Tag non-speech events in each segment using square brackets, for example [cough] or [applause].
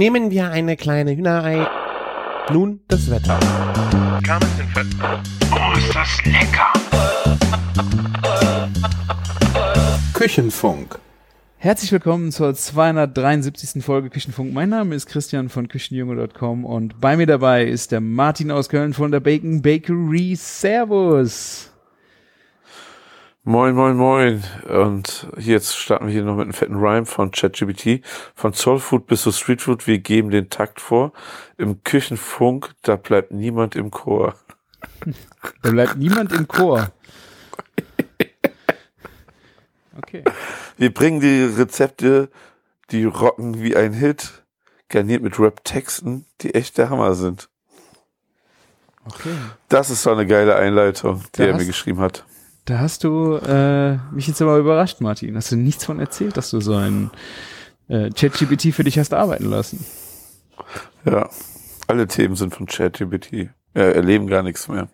Nehmen wir eine kleine Hühnerei. Nun das Wetter. Oh, ist das lecker! Küchenfunk. Herzlich willkommen zur 273. Folge Küchenfunk. Mein Name ist Christian von Küchenjunge.com und bei mir dabei ist der Martin aus Köln von der Bacon Bakery. Servus! Moin, moin, moin. Und jetzt starten wir hier noch mit einem fetten Rhyme von ChatGPT. Von Soulfood bis zu Streetfood, wir geben den Takt vor. Im Küchenfunk, da bleibt niemand im Chor. Da bleibt niemand im Chor. Okay. Wir bringen die Rezepte, die rocken wie ein Hit, garniert mit Rap-Texten, die echt der Hammer sind. Okay. Das ist so eine geile Einleitung, die Da er mir geschrieben hat. Da hast du äh, mich jetzt aber überrascht, Martin. Hast du nichts von erzählt, dass du so ein äh, ChatGPT für dich hast arbeiten lassen? Ja, alle Themen sind von ChatGPT. Ja, erleben gar nichts mehr.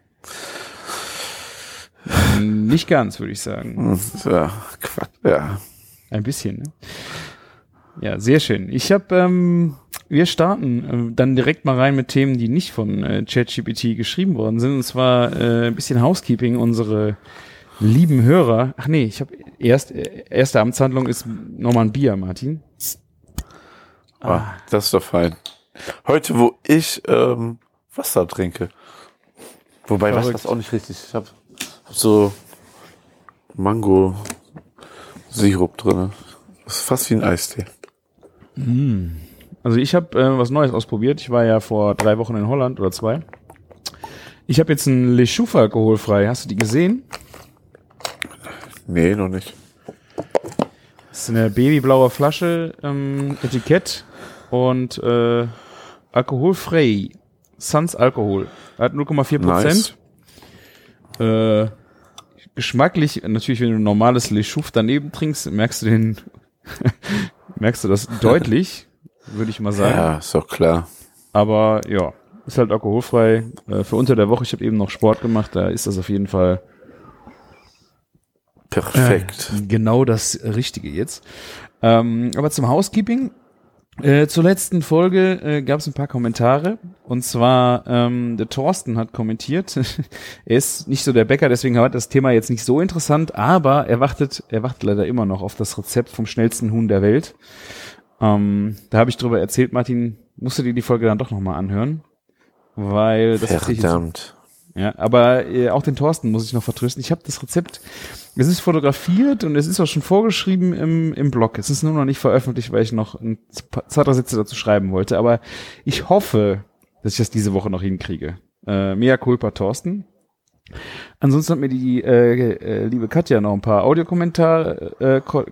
Nicht ganz, würde ich sagen. Hm, Ja, Quatsch, ja. Ein bisschen, ne? Ja, sehr schön. Ich habe, ähm, wir starten äh, dann direkt mal rein mit Themen, die nicht von äh, ChatGPT geschrieben worden sind. Und zwar äh, ein bisschen Housekeeping. Unsere lieben Hörer. Ach nee, ich habe erst erste Amtshandlung ist nochmal ein Bier, Martin. Ah, das ist doch fein. Heute, wo ich ähm, Wasser trinke. Wobei Verrückt. Wasser ist auch nicht richtig. Ich habe hab so Mango-Sirup drin. Das ist fast wie ein Eistee. Also ich habe äh, was Neues ausprobiert. Ich war ja vor drei Wochen in Holland oder zwei. Ich habe jetzt ein Le Chouffe alkoholfrei. Hast du die gesehen? Nee, noch nicht. Das ist eine babyblaue Flasche, ähm, Etikett und äh, alkoholfrei. Sans Alkohol. Hat 0,4 Prozent. Äh, geschmacklich, natürlich, wenn du ein normales Le Chouffe daneben trinkst, merkst du den, [laughs] merkst du das [laughs] deutlich, würde ich mal sagen. Ja, ist doch klar. Aber ja, ist halt alkoholfrei. Äh, für unter der Woche, ich habe eben noch Sport gemacht, da ist das auf jeden Fall Perfekt. genau das Richtige jetzt. Ähm, aber zum Housekeeping. Äh, zur letzten Folge äh, gab es ein paar Kommentare. Und zwar, ähm, der Thorsten hat kommentiert. [laughs] er ist nicht so der Bäcker, deswegen war das Thema jetzt nicht so interessant, aber er wartet, er wartet leider immer noch auf das Rezept vom schnellsten Huhn der Welt. Ähm, da habe ich drüber erzählt, Martin, musst du dir die Folge dann doch nochmal anhören. Weil das Verdammt. Ja, aber äh, auch den Thorsten muss ich noch vertrösten. Ich habe das Rezept, es ist fotografiert und es ist auch schon vorgeschrieben im, im Blog. Es ist nur noch nicht veröffentlicht, weil ich noch ein zwei, drei Sätze dazu schreiben wollte. Aber ich hoffe, dass ich das diese Woche noch hinkriege. Äh, mea culpa, Thorsten. Ansonsten hat mir die äh, äh, liebe Katja noch ein paar Audiokommentare, äh, Ko-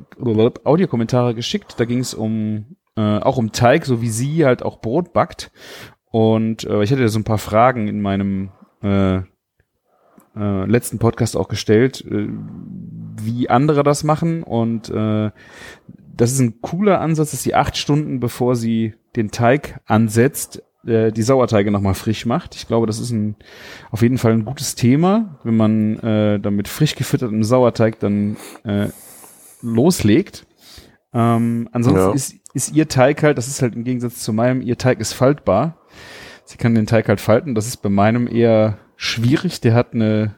Audiokommentare geschickt. Da ging es um äh, auch um Teig, so wie sie halt auch Brot backt. Und äh, ich hatte so ein paar Fragen in meinem äh, äh, letzten Podcast auch gestellt, äh, wie andere das machen. Und äh, das ist ein cooler Ansatz, dass sie acht Stunden, bevor sie den Teig ansetzt, äh, die Sauerteige nochmal frisch macht. Ich glaube, das ist ein auf jeden Fall ein gutes Thema, wenn man äh, damit frisch gefüttertem Sauerteig dann äh, loslegt. Ähm, ansonsten Ja. ist, ist ihr Teig halt, das ist halt im Gegensatz zu meinem, ihr Teig ist faltbar. Sie kann den Teig halt falten. Das ist bei meinem eher schwierig. Der hat eine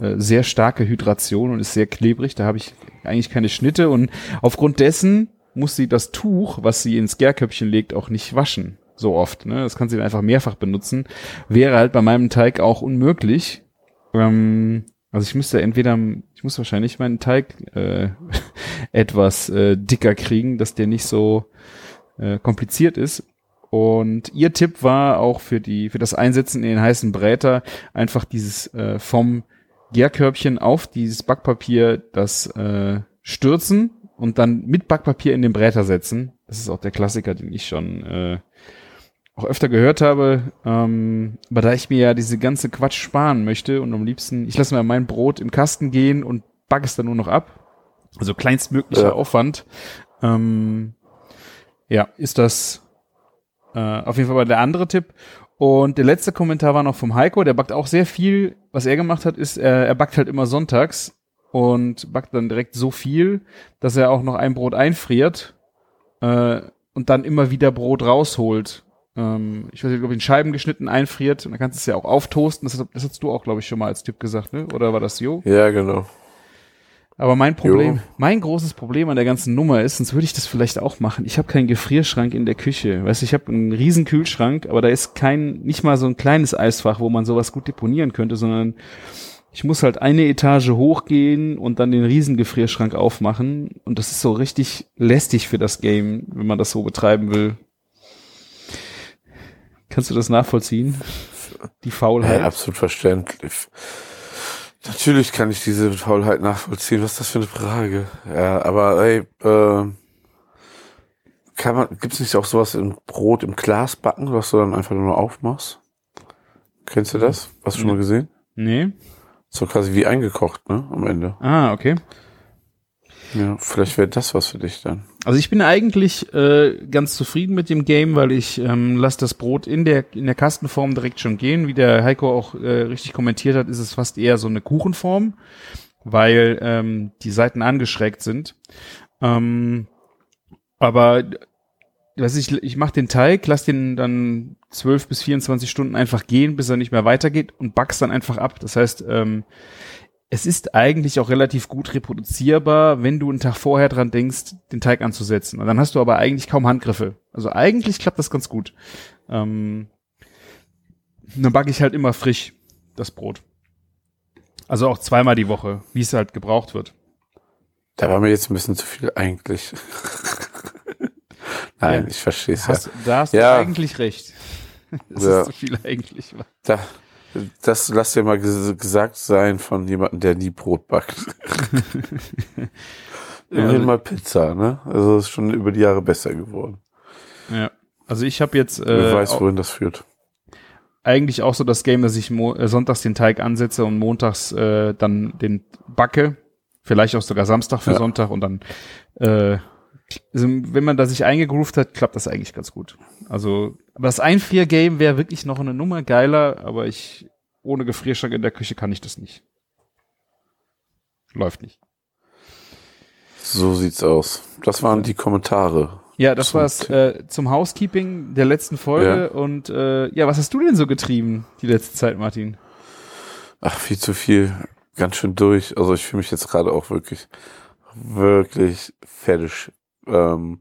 äh, sehr starke Hydration und ist sehr klebrig. Da habe ich eigentlich keine Schnitte und aufgrund dessen muss sie das Tuch, was sie ins Gärköpfchen legt, auch nicht waschen. So oft. Ne? Das kann sie dann einfach mehrfach benutzen. Wäre halt bei meinem Teig auch unmöglich. Ähm, also ich müsste entweder, ich muss wahrscheinlich meinen Teig äh, [laughs] etwas äh, dicker kriegen, dass der nicht so äh, kompliziert ist. Und ihr Tipp war auch für die, für das Einsetzen in den heißen Bräter einfach dieses äh, vom Gärkörbchen auf dieses Backpapier das äh, stürzen und dann mit Backpapier in den Bräter setzen. Das ist auch der Klassiker, den ich schon äh, auch öfter gehört habe. Ähm, aber da ich mir ja diese ganze Quatsch sparen möchte und am liebsten, ich lasse mir mein Brot im Kasten gehen und backe es dann nur noch ab. Also kleinstmöglicher Ja. Aufwand. Ähm, ja, ist das äh, auf jeden Fall mal der andere Tipp. Und der letzte Kommentar war noch vom Heiko, der backt auch sehr viel. Was er gemacht hat, ist, er, er backt halt immer sonntags und backt dann direkt so viel, dass er auch noch ein Brot einfriert. Äh, und dann immer wieder Brot rausholt. Ähm, ich weiß nicht, ob in Scheiben geschnitten einfriert und dann kannst du es ja auch auftoasten. Das, das hast du auch, glaube ich, schon mal als Tipp gesagt, ne? Oder war das Jo? Ja, genau. Aber mein Problem, Jo. mein großes Problem an der ganzen Nummer ist, sonst würde ich das vielleicht auch machen. Ich habe keinen Gefrierschrank in der Küche. Weißt du, ich habe einen riesen Kühlschrank, aber da ist kein, nicht mal so ein kleines Eisfach, wo man sowas gut deponieren könnte, sondern ich muss halt eine Etage hochgehen und dann den riesen Gefrierschrank aufmachen. Und das ist so richtig lästig für das Game, wenn man das so betreiben will. Kannst du das nachvollziehen? Die Faulheit. Ja, absolut verständlich. Natürlich kann ich diese Faulheit nachvollziehen. Was ist das für eine Frage? Ja, aber ey, äh, kann man, gibt's nicht auch sowas im Brot im Glas backen, was du dann einfach nur aufmachst? Kennst du das? Hast du schon mal gesehen? Nee. So quasi wie eingekocht, ne? Am Ende. Ah, okay. Ja, vielleicht wäre das was für dich dann. Also ich bin eigentlich äh, ganz zufrieden mit dem Game, weil ich ähm, lasse das Brot in der in der Kastenform direkt schon gehen. Wie der Heiko auch äh, richtig kommentiert hat, ist es fast eher so eine Kuchenform, weil ähm, die Seiten angeschrägt sind. Ähm, aber weiß ich, ich mache den Teig, lass den dann 12 bis 24 Stunden einfach gehen, bis er nicht mehr weitergeht und back's dann einfach ab. Das heißt, ähm, es ist eigentlich auch relativ gut reproduzierbar, wenn du einen Tag vorher dran denkst, den Teig anzusetzen. Und dann hast du aber eigentlich kaum Handgriffe. Also eigentlich klappt das ganz gut. Ähm, dann backe ich halt immer frisch das Brot. Also auch zweimal die Woche, wie es halt gebraucht wird. Da war mir jetzt ein bisschen zu viel eigentlich. [laughs] Nein, Ja. ich verstehe es ja. Da hast Ja. du eigentlich recht. [laughs] Das Ja. ist zu viel eigentlich. Da, das lass dir mal ges gesagt sein von jemandem, der nie Brot backt. [laughs] Immerhin also- mal Pizza, ne? Also ist schon über die Jahre besser geworden. Ja. Also ich habe jetzt Wer äh, weiß, auch- wohin das führt. eigentlich auch so das Game, dass ich äh, sonntags den Teig ansetze und montags äh, dann den backe. Vielleicht auch sogar Samstag für Ja. Sonntag und dann, äh, also wenn man da sich eingegroovt hat, klappt das eigentlich ganz gut. Also, aber das Einfrier-Game wäre wirklich noch eine Nummer geiler, aber ich, ohne Gefrierschrank in der Küche kann ich das nicht. Läuft nicht. So sieht's aus. Das waren die Kommentare. Ja, das Zum war's äh, zum Housekeeping der letzten Folge. Und äh, ja, was hast du denn so getrieben die letzte Zeit, Martin? Ach, viel zu viel. Ganz schön durch. Also ich fühle mich jetzt gerade auch wirklich, wirklich fertig. Ähm,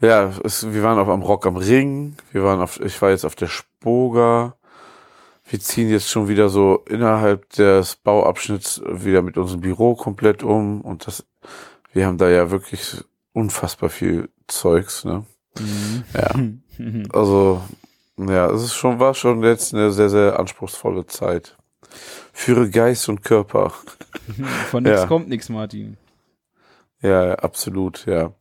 ja, es, wir waren auf am Rock am Ring. Wir waren auf, ich war jetzt auf der Spoga. Wir ziehen jetzt schon wieder so innerhalb des Bauabschnitts wieder mit unserem Büro komplett um. Und das, wir haben da ja wirklich unfassbar viel Zeugs, ne? Ja. [laughs] Also, ja, es ist schon, war schon jetzt eine sehr, sehr anspruchsvolle Zeit. Führe Geist und Körper. [laughs] Von nichts Ja. kommt nichts, Martin. Ja, absolut, ja.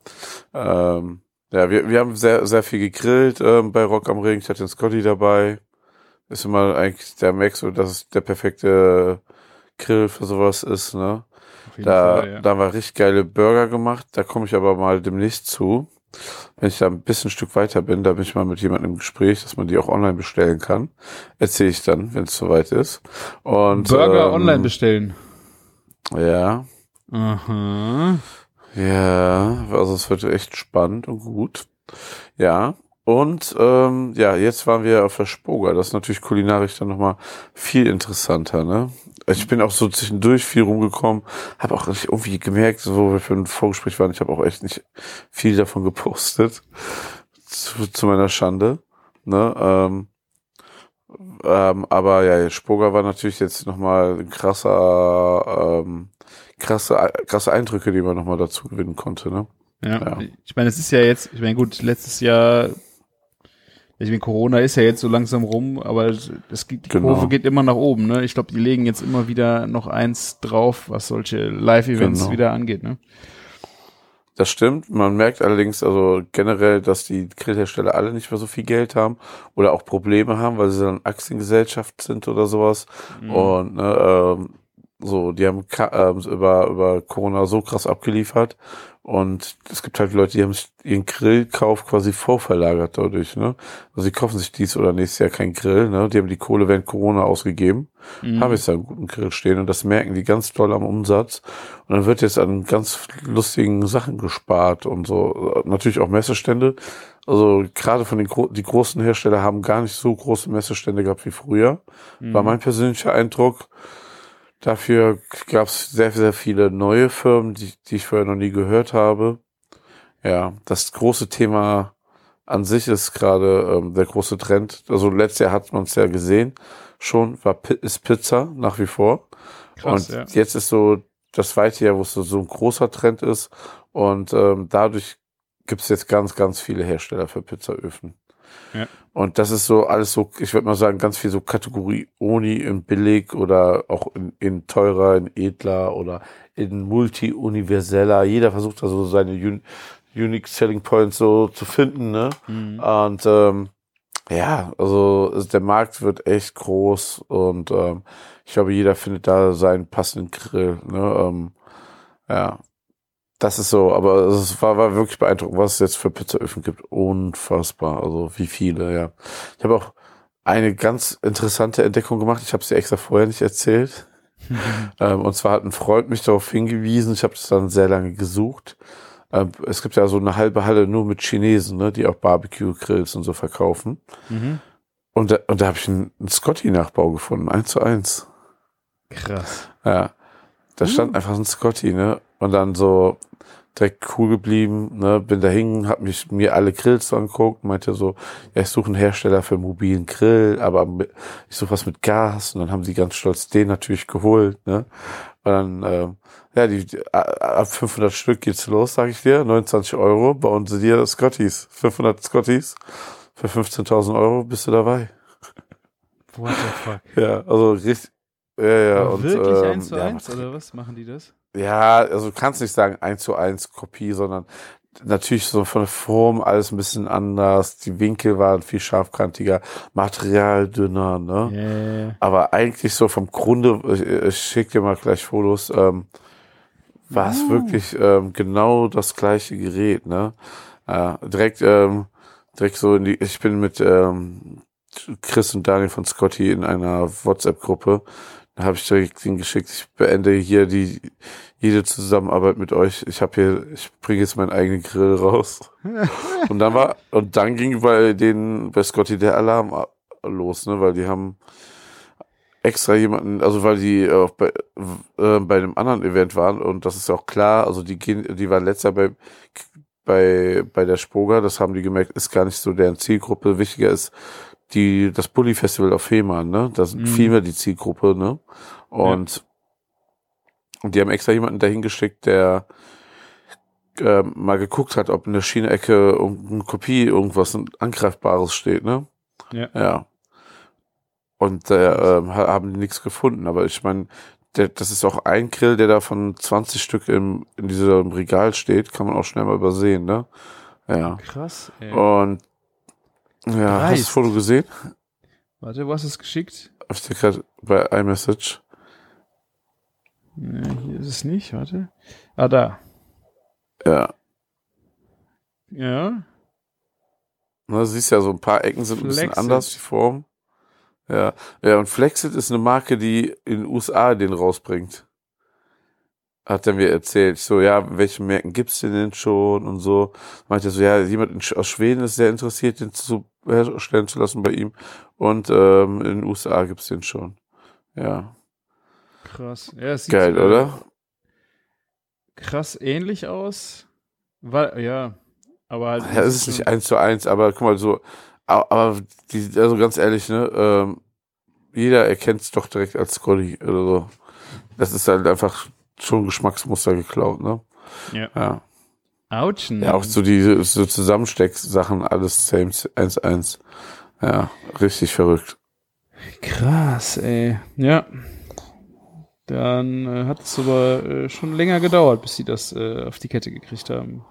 Ähm, ja, wir, wir haben sehr, sehr viel gegrillt ähm, bei Rock am Ring. Ich hatte den Scotty dabei. Ist immer eigentlich der Max, so dass es der perfekte Grill für sowas ist, ne? Da, Fall, ja. da haben wir richtig geile Burger gemacht. Da komme ich aber mal demnächst zu. Wenn ich da ein bisschen ein Stück weiter bin, da bin ich mal mit jemandem im Gespräch, dass man die auch online bestellen kann. Erzähle ich dann, wenn es soweit ist. Und, Burger ähm, online bestellen. Ja, Aha. Ja, also es wird echt spannend und gut. Ja, und ähm, ja, jetzt waren wir auf der Spoga. Das ist natürlich kulinarisch dann nochmal viel interessanter, ne? Ich bin auch so zwischendurch viel rumgekommen, habe auch nicht irgendwie gemerkt, so wo wir für ein Vorgespräch waren, ich habe auch echt nicht viel davon gepostet. Zu, zu meiner Schande. Ne? Ähm, ähm, aber ja, Spoga war natürlich jetzt nochmal ein krasser, ähm, krasse, krasse Eindrücke, die man nochmal dazu gewinnen konnte, ne? Ja. Ja. Ich meine, es ist ja jetzt, ich meine, gut, letztes Jahr, ich meine, Corona ist ja jetzt so langsam rum, aber es, geht, die Genau. Kurve geht immer nach oben, ne? Ich glaube, die legen jetzt immer wieder noch eins drauf, was solche Live-Events Genau. wieder angeht, ne? Das stimmt. Man merkt allerdings also generell, dass die Grillhersteller alle nicht mehr so viel Geld haben oder auch Probleme haben, weil sie dann Aktiengesellschaft sind oder sowas. Mhm. Und ne, ähm, So, die haben ähm, über, über Corona so krass abgeliefert. Und es gibt halt Leute, die haben sich ihren Grillkauf quasi vorverlagert dadurch, ne? Also die kaufen sich dies oder nächstes Jahr keinen Grill, ne? Die haben die Kohle während Corona ausgegeben, Mhm. haben jetzt da einen guten Grill stehen und das merken die ganz toll am Umsatz. Und dann wird jetzt an ganz lustigen Sachen gespart und so. Natürlich auch Messestände. Also gerade von den die großen Hersteller haben gar nicht so große Messestände gehabt wie früher. Mhm. War mein persönlicher Eindruck. Dafür gab es sehr, sehr viele neue Firmen, die, die ich vorher noch nie gehört habe. Ja, das große Thema an sich ist gerade ähm, der große Trend. Also letztes Jahr hat man es ja gesehen schon, war ist Pizza nach wie vor. Krass, und ja. jetzt ist so das zweite Jahr, wo es so, so ein großer Trend ist. Und ähm, dadurch gibt es jetzt ganz, ganz viele Hersteller für Pizzaöfen. Ja. Und das ist so alles so, ich würde mal sagen, ganz viel so Kategorie Uni in billig oder auch in, in teurer, in edler oder in multi-universeller. Jeder versucht da so seine Un Unique Selling Points so zu finden, ne? Mhm. Und ähm, ja, also der Markt wird echt groß und ähm, ich glaube, jeder findet da seinen passenden Grill. Ne? Ähm, ja, das ist so, aber es war, war wirklich beeindruckend, was es jetzt für Pizzaöfen gibt. Unfassbar, also wie viele, ja. Ich habe auch eine ganz interessante Entdeckung gemacht. Ich habe sie extra vorher nicht erzählt. [laughs] Ähm, und zwar hat ein Freund mich darauf hingewiesen. Ich habe das dann sehr lange gesucht. Ähm, es gibt ja so eine halbe Halle nur mit Chinesen, ne, die auch Barbecue-Grills und so verkaufen. Mhm. Und da, und da habe ich einen, einen Scotty-Nachbau gefunden, eins zu eins. Krass. Ja. Da stand einfach ein Scotty, ne? Und dann so direkt cool geblieben, ne? Bin dahin, hab mich mir alle Grills angeguckt, meinte so, ja, ich suche einen Hersteller für einen mobilen Grill, aber ich suche was mit Gas. Und dann haben sie ganz stolz den natürlich geholt, ne? Und dann, ähm, ja, die, ab 500 Stück geht's los, sag ich dir, 29 Euro, bauen sie dir Scotties, 500 Scotties für 15.000 Euro bist du dabei. What the fuck? Ja, also richtig, ja, ja. Und, wirklich ähm, eins zu ja, eins oder was machen die das? Ja, also du kannst nicht sagen eins zu eins Kopie, sondern natürlich so von der Form alles ein bisschen anders. Die Winkel waren viel scharfkantiger, Material dünner, ne? Yeah. Aber eigentlich so vom Grunde, ich, ich schick dir mal gleich Fotos, ähm, war es Oh. wirklich ähm, genau das gleiche Gerät, ne? Äh, direkt, ähm, direkt so in die, ich bin mit ähm, Chris und Daniel von Scotty in einer WhatsApp-Gruppe. Da habe ich den geschickt, ich beende hier die jede Zusammenarbeit mit euch. Ich habe hier, ich bringe jetzt meinen eigenen Grill raus. [laughs] und dann war, und dann ging bei den, bei Scotty der Alarm los, ne, weil die haben extra jemanden, also weil die auch bei, äh, bei einem anderen Event waren und das ist ja auch klar, also die gehen, die waren letzter bei, bei, bei der Spoga, das haben die gemerkt, ist gar nicht so deren Zielgruppe. Wichtiger ist die, das Bully Festival auf Fehmarn, ne, das sind Mhm. viel mehr die Zielgruppe, ne, und, und die haben extra jemanden dahin geschickt, der äh, mal geguckt hat, ob in der Schienecke irgendeine Kopie, irgendwas Angreifbares steht, ne? Ja. Ja. Und da ähm, ha- haben die nichts gefunden. Aber ich meine, das ist auch ein Grill, der da von 20 Stück im, in diesem Regal steht, kann man auch schnell mal übersehen, ne? Ja. Krass, ey. Und ja, hast du das. Foto gesehen? Warte, wo hast du es geschickt? Hab ich dir gerade bei iMessage. Nee, hier ist es nicht, warte. Ah, da. Ja. Ja. Ne, siehst ja, so ein paar Ecken sind ein bisschen Flexit. anders, die Form. Ja. Ja, und Flexit ist eine Marke, die in den USA den rausbringt. Hat er mir erzählt. Ich so, ja, welche Märkten gibt's denn denn schon und so. Meinte so, ja, jemand aus Schweden ist sehr interessiert, den zu herstellen zu lassen bei ihm. Und ähm, in den USA gibt's den schon. Ja. Krass. Ja, es sieht Geil, oder? Krass ähnlich aus. Weil, ja. Aber halt. Ja, es ist nicht eins zu eins, aber guck mal, so, aber die, also ganz ehrlich, ne, ähm, jeder erkennt es doch direkt als Scotty oder so. Das ist halt einfach schon Geschmacksmuster geklaut, ne? Ja. Ja. Autschen. Ja, auch so die so Zusammenstecksachen, alles same 1-1. Ja, richtig verrückt. Krass, ey. Ja. Dann äh, hat es aber äh, schon länger gedauert, bis sie das äh, auf die Kette gekriegt haben.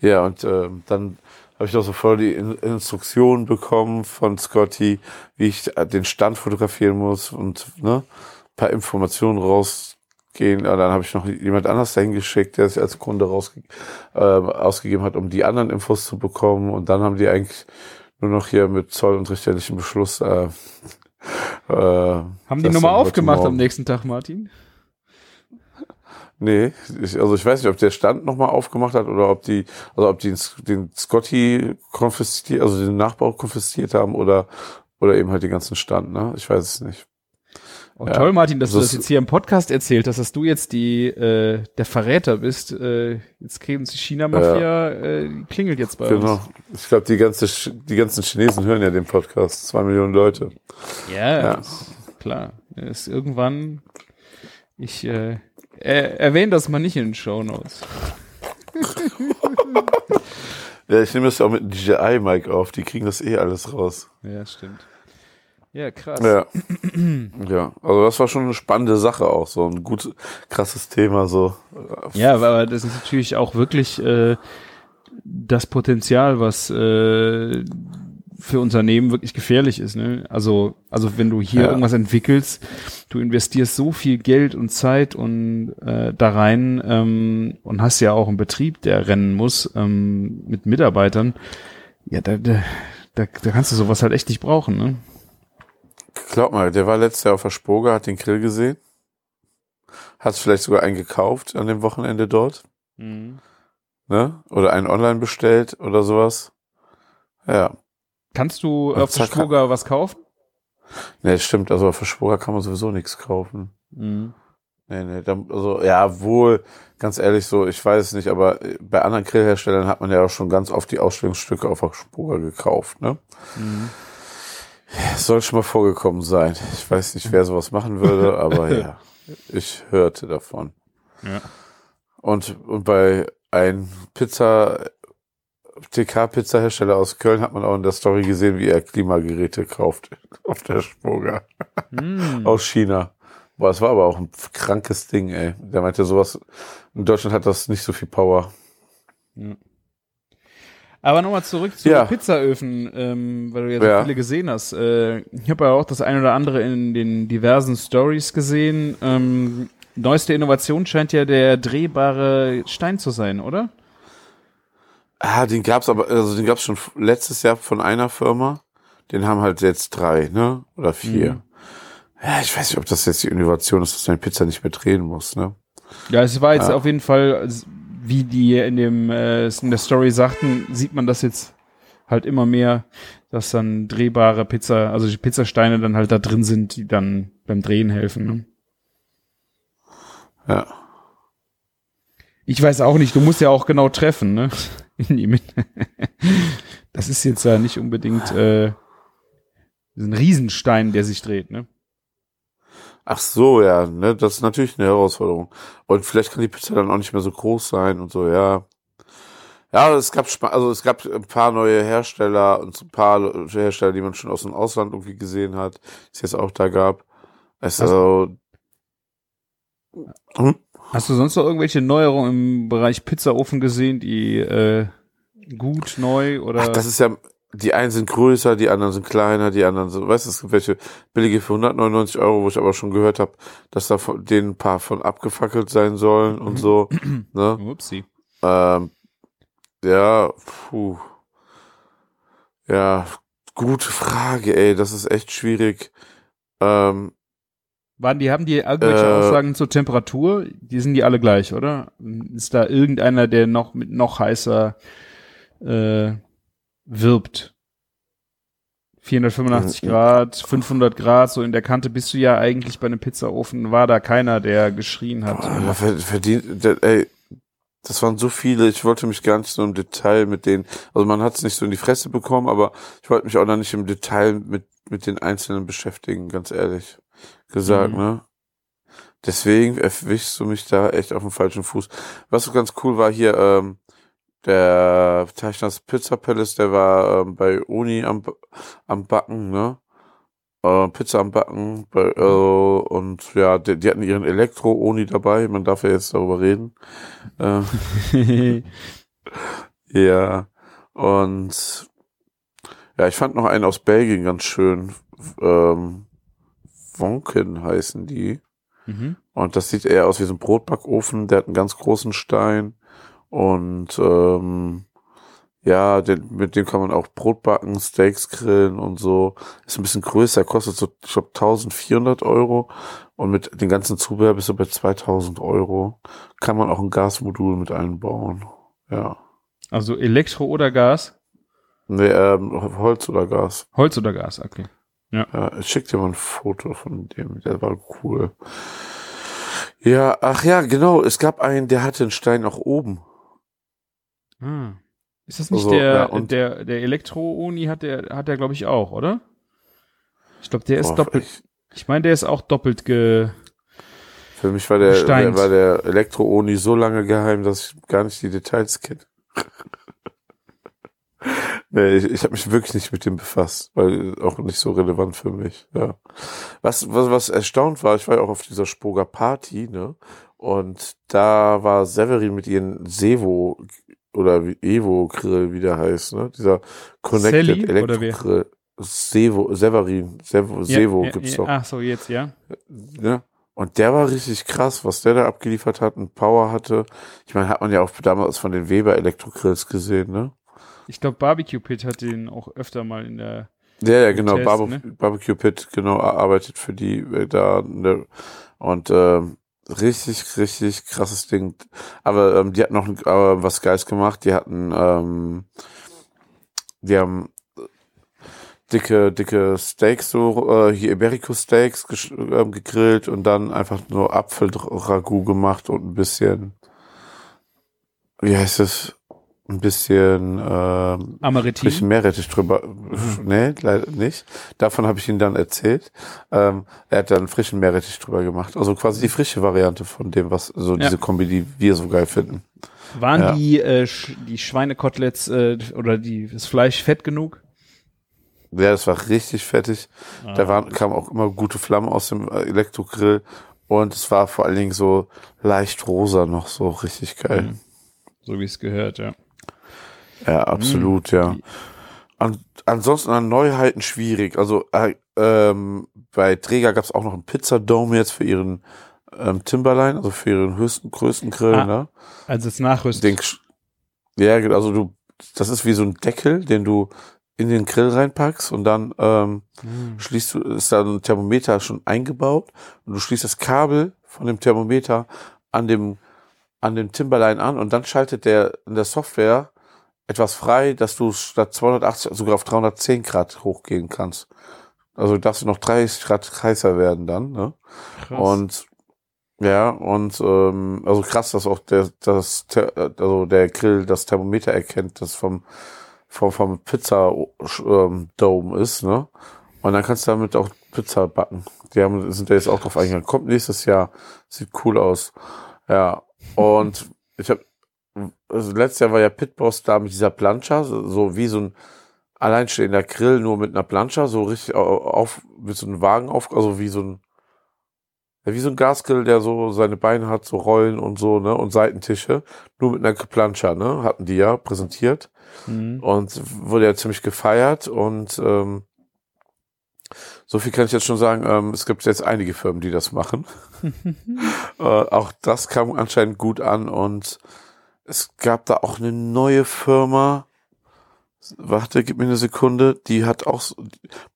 Ja, und ähm, dann habe ich doch so voll die In Instruktionen bekommen von Scotty, wie ich äh, den Stand fotografieren muss und ne, paar Informationen rausgehen. Ja, dann habe ich noch jemand anders dahin geschickt, der sich als Kunde rausge äh, ausgegeben hat, um die anderen Infos zu bekommen. Und dann haben die eigentlich nur noch hier mit Zoll und richterlichem Beschluss. Äh, [laughs] äh, haben die nochmal aufgemacht am nächsten Tag, Martin? Nee, ich, also ich weiß nicht, ob der Stand nochmal aufgemacht hat oder ob die, also ob die den Scotty konfisziert, also den Nachbau konfisziert haben oder, oder eben halt den ganzen Stand, ne? Ich weiß es nicht. Oh, ja. Toll, Martin, dass das du das jetzt hier im Podcast erzählt hast, dass du jetzt die äh, der Verräter bist. Äh, jetzt kriegen sie China-Mafia, äh, klingelt jetzt bei genau. uns. Genau. Ich glaube, die ganze die ganzen Chinesen hören ja den Podcast. Zwei Millionen Leute. Ja, ja. klar. Ist irgendwann. Ich äh, er, erwähne das mal nicht in den Show Notes. [laughs] ja, ich nehme das ja auch mit DJI-Mic auf. Die kriegen das eh alles raus. Ja, stimmt. Ja, krass. Ja. ja, also das war schon eine spannende Sache auch, so ein gut, krasses Thema, so. Ja, aber das ist natürlich auch wirklich äh, das Potenzial, was äh, für Unternehmen wirklich gefährlich ist. Ne? Also, also wenn du hier ja. irgendwas entwickelst, du investierst so viel Geld und Zeit und äh, da rein ähm, und hast ja auch einen Betrieb, der rennen muss ähm, mit Mitarbeitern. Ja, da, da, da, da kannst du sowas halt echt nicht brauchen. Ne? Glaub mal, der war letztes Jahr auf der Spoga, hat den Grill gesehen. Hat vielleicht sogar einen gekauft an dem Wochenende dort. Mhm. Ne? Oder einen online bestellt oder sowas. Ja. Kannst du auf der Spoga was kaufen? Nee, stimmt. Also auf der Spoga kann man sowieso nichts kaufen. Mhm. Nee, nee, da, also ja, wohl, ganz ehrlich so, ich weiß es nicht, aber bei anderen Grillherstellern hat man ja auch schon ganz oft die Ausstellungsstücke auf der Spoga gekauft, ne? Mhm. Soll schon mal vorgekommen sein. Ich weiß nicht, wer sowas machen würde, [laughs] aber ja, ich hörte davon. Ja. Und, und bei ein Pizza, TK-Pizza-Hersteller aus Köln hat man auch in der Story gesehen, wie er Klimageräte kauft [laughs] auf der Spurger. Mm. aus China. Boah, das war aber auch ein krankes Ding, ey. Der meinte sowas, in Deutschland hat das nicht so viel Power. Ja. Aber nochmal zurück zu ja. Pizzaöfen, ähm, weil du ja so ja. viele gesehen hast. Äh, ich habe ja auch das ein oder andere in den diversen Stories gesehen. Ähm, neueste Innovation scheint ja der drehbare Stein zu sein, oder? Ah, den gab's aber, also den gab's schon letztes Jahr von einer Firma. Den haben halt jetzt drei, ne? Oder vier. Mhm. Ja, ich weiß nicht, ob das jetzt die Innovation ist, dass man Pizza nicht mehr drehen muss, ne? Ja, es war jetzt ja. auf jeden Fall wie die in dem äh, in der Story sagten, sieht man das jetzt halt immer mehr, dass dann drehbare Pizza, also die Pizzasteine dann halt da drin sind, die dann beim Drehen helfen. Ne? Ja. Ich weiß auch nicht, du musst ja auch genau treffen, ne? [laughs] In die Mitte. [laughs] Das ist jetzt ja nicht unbedingt äh, ein Riesenstein, der sich dreht, ne? Ach so, ja, ne, das ist natürlich eine Herausforderung. Und vielleicht kann die Pizza dann auch nicht mehr so groß sein und so, ja. Ja, es gab, also es gab ein paar neue Hersteller und ein paar Hersteller, die man schon aus dem Ausland irgendwie gesehen hat, die es jetzt auch da gab. Also, hm? hast du sonst noch irgendwelche Neuerungen im Bereich Pizzaofen gesehen, die äh, gut, neu oder? Ach, das ist ja, die einen sind größer, die anderen sind kleiner, die anderen sind, weißt du, es gibt welche billige für 199 Euro, wo ich aber schon gehört habe, dass da von, denen ein paar von abgefackelt sein sollen und so. [clears throat] ne? Upsi. Ähm, ja, puh. Ja, gute Frage, ey, das ist echt schwierig. Ähm, waren die, haben die irgendwelche äh, Aussagen zur Temperatur? Die sind die alle gleich, oder? Ist da irgendeiner, der noch mit noch heißer äh, wirbt. 485 mhm. Grad, 500 Grad, so in der Kante bist du ja eigentlich bei einem Pizzaofen, war da keiner, der geschrien hat. Boah, verdient, ey, das waren so viele, ich wollte mich gar nicht so im Detail mit denen, also man hat es nicht so in die Fresse bekommen, aber ich wollte mich auch noch nicht im Detail mit, mit den Einzelnen beschäftigen, ganz ehrlich gesagt, mhm. ne? Deswegen erwischst du mich da echt auf dem falschen Fuß. Was so ganz cool war hier, ähm, der Zeichner des Pizza Palace, der war ähm, bei Uni am, am Backen, ne? Äh, Pizza am Backen. Bei, äh, und ja, die, die hatten ihren Elektro-Uni dabei. Man darf ja jetzt darüber reden. Äh, [laughs] ja. Und ja, ich fand noch einen aus Belgien ganz schön. Ähm, Wonken heißen die. Mhm. Und das sieht eher aus wie so ein Brotbackofen. Der hat einen ganz großen Stein. Und ähm, ja, den, mit dem kann man auch Brot backen, Steaks grillen und so. Ist ein bisschen größer, kostet so, ich glaube, 1400 Euro. Und mit den ganzen Zubehör bist du bei 2000 Euro. Kann man auch ein Gasmodul mit einbauen. Ja. Also Elektro oder Gas? Nee, ähm, Holz oder Gas. Holz oder Gas, okay. Ja, ich schick dir mal ein Foto von dem, der war cool. Ja, ach ja, genau, es gab einen, der hatte einen Stein auch oben. Ah. Ist das nicht Also, der, ja, und- der, der Elektro-Uni hat der, hat der, glaube ich, auch, oder? Ich glaube, der ist Boah, doppelt, ich- ich meine, der ist auch doppelt ge, Für mich war der, der war der Elektro-Oni so lange geheim, dass ich gar nicht die Details kenne. [laughs] nee, ich, ich habe mich wirklich nicht mit dem befasst, weil auch nicht so relevant für mich. Ja. Was, was, was erstaunt war, ich war ja auch auf dieser Spoger Party, ne? Und da war Severin mit ihren Sevo oder wie Evo Grill, wie der heißt, ne? Dieser Connected Sally, wer? Grill. Sevo, Severin, Sevo, Sevo gibt's doch. Ach so, jetzt, ja. Ne? Und der war richtig krass, was der da abgeliefert hat und Power hatte. Ich meine, hat man ja auch damals von den Weber Elektrogrills gesehen, ne? Ich glaube, Barbecue Pit hat den auch öfter mal in der, Ja, ja, genau. Test, Barbe ne? Barbecue Pit, genau, arbeitet für die äh, da. Ne? Und ähm, richtig, richtig krasses Ding. Aber ähm, die hatten noch aber was Geiles gemacht. Die hatten, ähm, die haben äh, dicke, dicke Steaks, so äh, hier Iberico Steaks gesch- ähm, gegrillt und dann einfach nur Apfelragout gemacht und ein bisschen, wie heißt es? Ein bisschen ähm, Amaritin. frischen Meerrettich drüber. Nee, leider nicht. Davon habe ich ihm dann erzählt. Ähm, er hat dann frischen Meerrettich drüber gemacht. Also quasi die frische Variante von dem, was so Ja. diese Kombi, die wir so geil finden. Waren Ja. die, äh, Sch- die Schweinekoteletts äh, oder die, das Fleisch fett genug? Ja, das war richtig fettig. Da Ah. waren, kamen auch immer gute Flammen aus dem äh, Elektrogrill. Und es war vor allen Dingen so leicht rosa noch, so richtig geil. Mhm. So wie es gehört, ja. Ja, absolut, ja. An, ansonsten an Neuheiten schwierig. Also äh, ähm, bei Träger gab es auch noch einen Pizzadome jetzt für ihren ähm, Timberline, also für ihren höchsten, größten Grill, Ah, ne? Also das Nachrüsten. Den, ja, genau, also du, das ist wie so ein Deckel, den du in den Grill reinpackst und dann ähm, Hm. schließt du, ist da ein Thermometer schon eingebaut und du schließt das Kabel von dem Thermometer an dem, an dem Timberline an und dann schaltet der in der Software etwas frei, dass du statt 280 sogar auf 310 Grad hochgehen kannst. Also darfst du noch 30 Grad heißer werden dann, ne? Krass. Und ja, und ähm, also krass, dass auch der, das, also der Grill das Thermometer erkennt, das vom, vom, vom Pizza ähm, Dome ist, ne? Und dann kannst du damit auch Pizza backen. Die haben, sind da jetzt auch drauf eingegangen. Kommt nächstes Jahr. Sieht cool aus. Ja. Und ich habe, also letztes Jahr war ja Pitboss da mit dieser Plancha, so, wie so ein alleinstehender Grill, nur mit einer Plancha, so richtig au- auf, mit so einem Wagen auf, also wie so ein, wie so ein Gasgrill, der so seine Beine hat, so Rollen und so, ne, und Seitentische, nur mit einer Plancha, ne, hatten die ja präsentiert Mhm. und wurde ja ziemlich gefeiert und ähm, so viel kann ich jetzt schon sagen, ähm, es gibt jetzt einige Firmen, die das machen. [laughs] äh, auch das kam anscheinend gut an und es gab da auch eine neue Firma. Warte, gib mir eine Sekunde. Die hat auch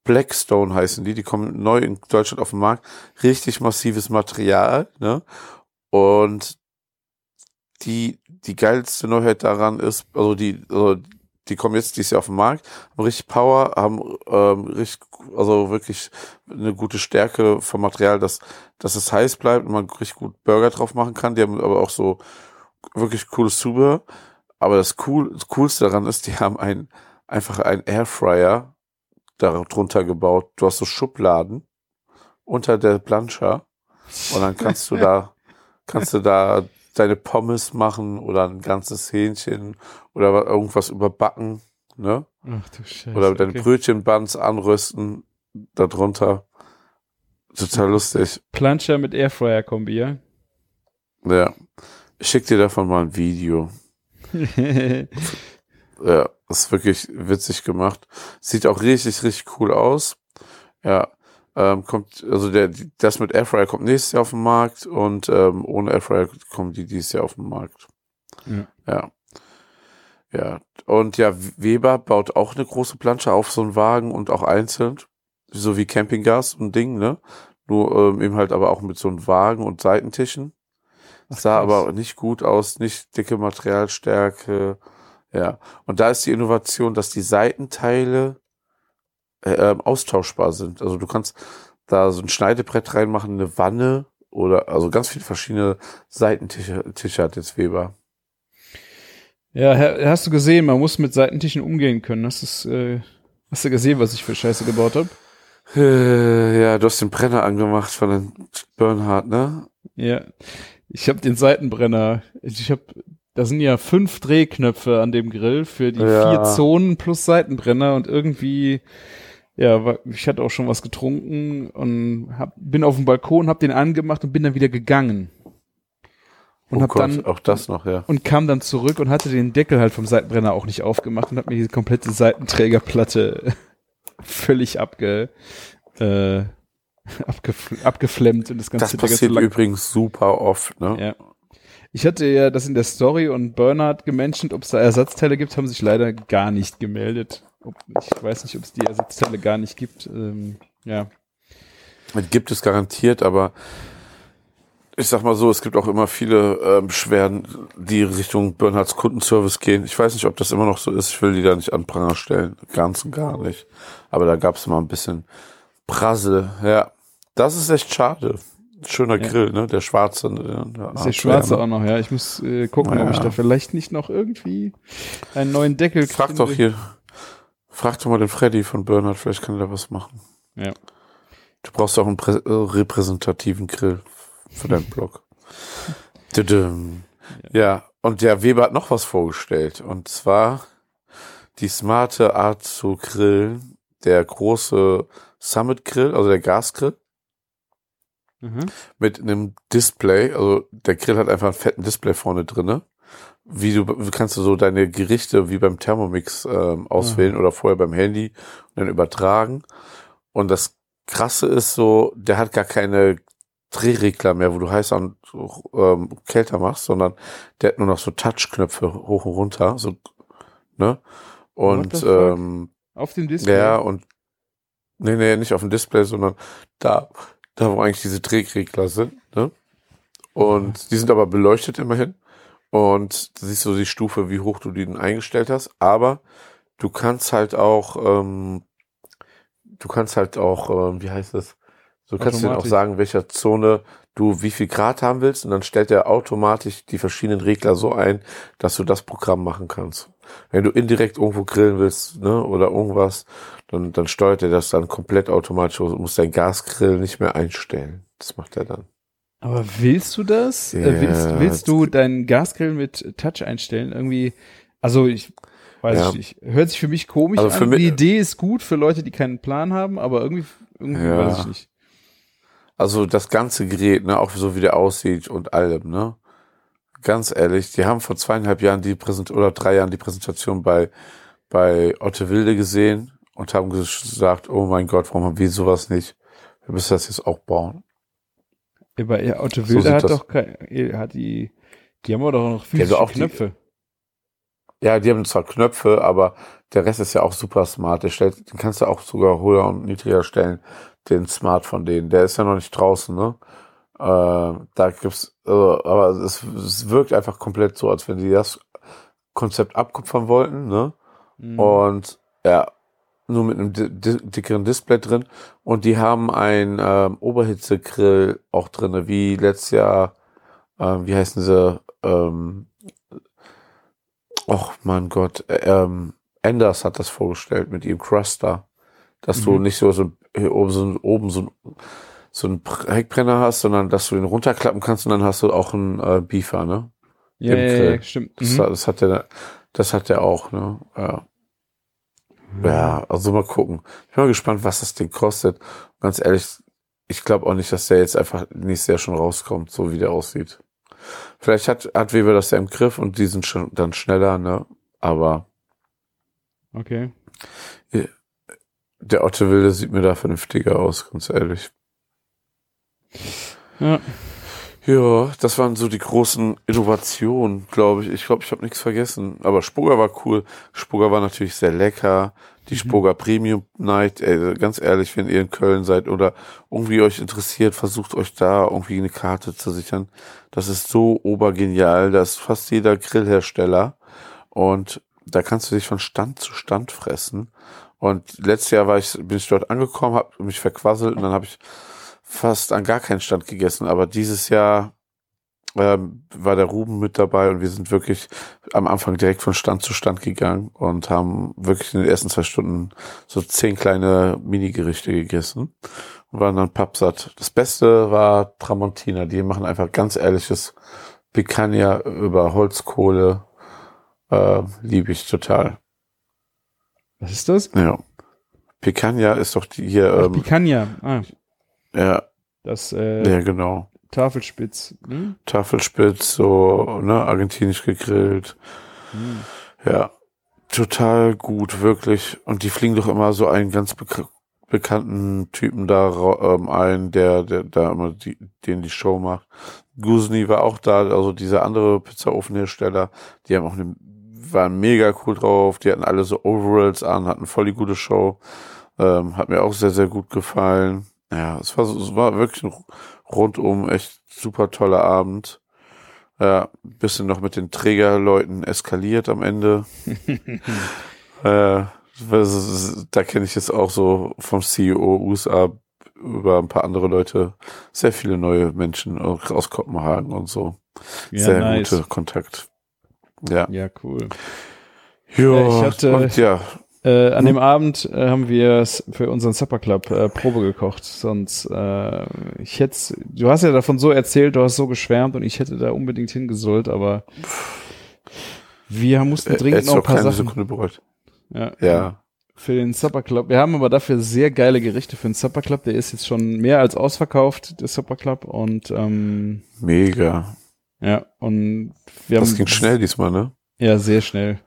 Blackstone heißen die. Die kommen neu in Deutschland auf den Markt. Richtig massives Material, ne? Und die die geilste Neuheit daran ist, also die also die kommen jetzt dieses Jahr auf den Markt, haben richtig Power, haben ähm, richtig, also wirklich eine gute Stärke vom Material, dass dass es heiß bleibt und man richtig gut Burger drauf machen kann. Die haben aber auch so wirklich cooles Zubehör. Aber das, cool, das Coolste daran ist, die haben ein, einfach einen Airfryer darunter gebaut. Du hast so Schubladen unter der Plancha und dann kannst du da, [laughs] kannst du da deine Pommes machen oder ein ganzes Hähnchen oder wa- irgendwas überbacken, ne? Ach du Scheiße. Oder deine okay. Brötchenbuns anrösten darunter. Total lustig. Plancher mit Airfryer-Kombi, ja? Ja. Ich schick dir davon mal ein Video. [laughs] Ja, ist wirklich witzig gemacht. Sieht auch richtig, richtig cool aus. Ja. Ähm, kommt, also der, das mit Airfryer kommt nächstes Jahr auf den Markt und ähm, ohne Airfryer kommen die dieses Jahr auf den Markt. Ja. Ja. Ja. Und ja, Weber baut auch eine große Plansche auf so einen Wagen und auch einzeln. So wie Campinggas, und Ding, ne? Nur ähm, eben halt aber auch mit so einem Wagen und Seitentischen. Ach, Sah krass. aber nicht gut aus, nicht dicke Materialstärke. Ja. Und da ist die Innovation, dass die Seitenteile äh, ähm, austauschbar sind. Also du kannst da so ein Schneidebrett reinmachen, eine Wanne oder also ganz viele verschiedene Seitentische Tische hat jetzt Weber. Ja, ha- hast du gesehen, man muss mit Seitentischen umgehen können. Hast, du's, äh, hast du gesehen, was ich für Scheiße gebaut habe? Äh, ja, du hast den Brenner angemacht von den Bernhard, ne? Ja. Ich habe den Seitenbrenner. Ich habe, da sind ja fünf Drehknöpfe an dem Grill für die Ja. vier Zonen plus Seitenbrenner und irgendwie, ja, ich hatte auch schon was getrunken und hab, bin auf dem Balkon, hab den angemacht und bin dann wieder gegangen. Und oh hab Gott, dann auch das noch, ja. und kam dann zurück und hatte den Deckel halt vom Seitenbrenner auch nicht aufgemacht und hat mir diese komplette Seitenträgerplatte [laughs] völlig abge, äh, [laughs] abgef abgeflemmt und das ganze Das ganze passiert Lack- übrigens super oft, ne? Ja. Ich hatte ja das in der Story und Bernhard gementioned, ob es da Ersatzteile gibt, haben sich leider gar nicht gemeldet. Ich weiß nicht, ob es die Ersatzteile gar nicht gibt. Ähm, ja. Gibt es garantiert, aber ich sag mal so, es gibt auch immer viele ähm, Beschwerden, die Richtung Bernhards Kundenservice gehen. Ich weiß nicht, ob das immer noch so ist. Ich will die da nicht an Pranger stellen. Ganz und gar nicht. Aber da gab es immer ein bisschen Prassel. Ja, das ist echt schade. Schöner Ja. Grill, ne? Der schwarze. Der, der Ist der schwarze auch noch, ja. Ich muss äh, gucken, ob ich Ja. da vielleicht nicht noch irgendwie einen neuen Deckel Frag finde. doch hier. Frag doch mal den Freddy von Bernhard, vielleicht kann er da was machen. Ja. Du brauchst auch einen äh, repräsentativen Grill für deinen Blog. [laughs] Tudum. Ja, und der Weber hat noch was vorgestellt. Und zwar die smarte Art zu grillen. Der große Summit Grill, also der Gasgrill, Mhm. mit einem Display. Also der Grill hat einfach einen fetten Display vorne drinne. Wie du kannst du so deine Gerichte wie beim Thermomix ähm, auswählen oder vorher beim Handy und dann übertragen. Und das Krasse ist so, der hat gar keine Drehregler mehr, wo du heiß und ähm, kälter machst, sondern der hat nur noch so Touchknöpfe hoch und runter, so ne? Und ähm, Auf dem Display. ja, und nee, nee, nicht auf dem Display, sondern da, da wo eigentlich diese Drehregler sind, ne? Und die sind aber beleuchtet immerhin. Und du siehst so die Stufe, wie hoch du den eingestellt hast. Aber du kannst halt auch, ähm, du kannst halt auch, ähm, wie heißt das? Du kannst dir auch sagen, in welcher Zone du wie viel Grad haben willst. Und dann stellt er automatisch die verschiedenen Regler so ein, dass du das Programm machen kannst. Wenn du indirekt irgendwo grillen willst, ne, oder irgendwas, dann, dann steuert er das dann komplett automatisch. Du musst dein Gasgrill nicht mehr einstellen. Das macht er dann. Aber willst du das? Ja, äh, willst, willst du deinen Gasgrill mit Touch einstellen? Irgendwie, also ich weiß Ja. ich nicht. Hört sich für mich komisch Also für an. mich- Die Idee ist gut für Leute, die keinen Plan haben, aber irgendwie, irgendwie Ja. weiß ich nicht. Also das ganze Gerät, ne, auch so wie der aussieht und allem, ne. Ganz ehrlich, die haben vor zweieinhalb Jahren die Präsent oder drei Jahren die Präsentation bei bei Otte Wilde gesehen und haben gesagt, oh mein Gott, warum haben wir sowas nicht? Wir müssen das jetzt auch bauen. Aber ja, Otto So Wilde hat das- doch kein, hat die, die haben doch noch also physische die- Knöpfe. Ja, die haben zwar Knöpfe, aber der Rest ist ja auch super smart. Der stellt, den kannst du auch sogar höher und niedriger stellen, den Smart von denen. Der ist ja noch nicht draußen, ne? Äh, da gibt's, äh, aber es, es wirkt einfach komplett so, als wenn die das Konzept abkupfern wollten, ne? Mhm. Und ja, nur mit einem di di dickeren Display drin. Und die haben ein ähm, Oberhitzegrill auch drinne, wie letztes Jahr, ähm, wie heißen sie, ähm, Och mein Gott, äh, ähm, Enders hat das vorgestellt mit ihrem Cruster, dass du Mhm. nicht so, so oben so, oben so, ein- so einen Heckbrenner hast, sondern dass du den runterklappen kannst und dann hast du auch einen äh, Beefer, ne? ja, ja, ja, stimmt. Das, Mhm. hat- das hat der, das hat der auch, ne? Ja. Ja, also mal gucken. Ich bin mal gespannt, was das Ding kostet. Ganz ehrlich, ich glaube auch nicht, dass der jetzt einfach nächstes Jahr schon rauskommt, so wie der aussieht. Vielleicht hat, hat Weber das ja im Griff und die sind schon dann schneller, ne? Aber Okay. der Otto Wilde sieht mir da vernünftiger aus, ganz ehrlich. Ja. Ja, das waren so die großen Innovationen, glaube ich. Ich glaube, ich habe nichts vergessen. Aber Spoga war cool. Spoga war natürlich sehr lecker. Die Mhm. Spoga Premium Night, ey, ganz ehrlich, wenn ihr in Köln seid oder irgendwie euch interessiert, versucht euch da irgendwie eine Karte zu sichern. Das ist so obergenial. Da ist fast jeder Grillhersteller. Und da kannst du dich von Stand zu Stand fressen. Und letztes Jahr war ich, bin ich dort angekommen, habe mich verquasselt und dann habe ich fast an gar keinen Stand gegessen. Aber dieses Jahr ähm, war der Ruben mit dabei und wir sind wirklich am Anfang direkt von Stand zu Stand gegangen und haben wirklich in den ersten zwei Stunden so zehn kleine Minigerichte gegessen und waren dann pappsatt. Das Beste war Tramontina. Die machen einfach ganz ehrliches Picanha über Holzkohle. Äh, Liebe ich total. Was ist das? Ja. Picanha ist doch die hier, Ach, ähm, Picanha. Ah, ja, das äh, ja, genau. Tafelspitz. Ne? Tafelspitz, so, ne, argentinisch gegrillt. Hm. Ja, total gut, wirklich. Und die fliegen doch immer so einen ganz bek bekannten Typen da ähm, ein, der, der da immer die, den die Show macht. Gusni war auch da, also dieser andere Pizzaofenhersteller, die haben auch eine, waren mega cool drauf, die hatten alle so Overalls an, hatten voll die gute Show. Ähm, hat mir auch sehr, sehr gut gefallen. Ja, es war, es war wirklich ein rundum echt super toller Abend. Ja, bisschen noch mit den Trägerleuten eskaliert am Ende. [laughs] äh, da kenne ich jetzt auch so vom CEO USA über ein paar andere Leute sehr viele neue Menschen aus Kopenhagen und so. Ja, sehr nice. gute Kontakt. Ja. Ja, cool. Ja, ich hatte- und ja, Äh, an dem Abend äh, haben wir für unseren Supper Club äh, Probe gekocht. Sonst, äh, ich hätte, du hast ja davon so erzählt, du hast so geschwärmt und ich hätte da unbedingt hingesollt, aber wir mussten er dringend hättest noch ein paar Sachen Sekunde bereut. ja, Ja. für den Supper Club. Wir haben aber dafür sehr geile Gerichte für den Supper Club. Der ist jetzt schon mehr als ausverkauft, der Supper Club. Und ähm, Mega. ja, und wir Das haben ging schnell diesmal, ne? Ja, sehr schnell.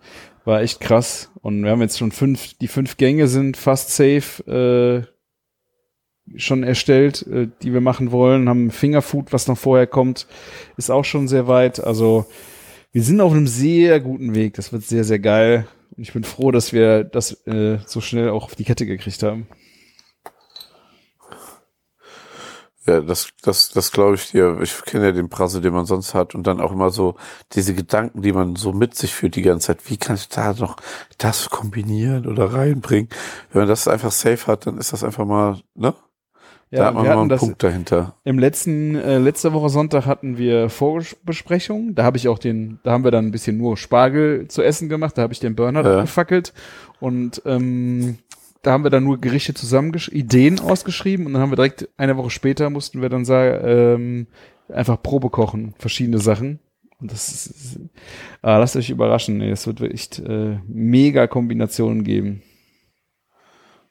War echt krass. Und wir haben jetzt schon fünf, die fünf Gänge sind fast safe äh, schon erstellt, äh, die wir machen wollen. Haben Fingerfood, was noch vorher kommt, ist auch schon sehr weit. Also wir sind auf einem sehr guten Weg. Das wird sehr, sehr geil. Und ich bin froh, dass wir das äh, so schnell auch auf die Kette gekriegt haben. Ja, das, das, das glaube ich dir. Ich kenne ja den Prasse, den man sonst hat und dann auch immer so diese Gedanken, die man so mit sich führt die ganze Zeit. Wie kann ich da noch das kombinieren oder reinbringen? Wenn man das einfach safe hat, dann ist das einfach mal, ne? da hat man mal einen Punkt dahinter. Im letzten, äh, letzte Woche Sonntag hatten wir Vorbesprechung. Da habe ich auch den, da haben wir dann ein bisschen nur Spargel zu essen gemacht. Da habe ich den Burner Ja. gefackelt. Und ähm, da haben wir dann nur Gerichte zusammen, Ideen ausgeschrieben. Und dann haben wir direkt eine Woche später mussten wir dann sagen, ähm, einfach Probe kochen, verschiedene Sachen. Und das ist, ah, lasst euch überraschen. Es wird echt äh, mega Kombinationen geben.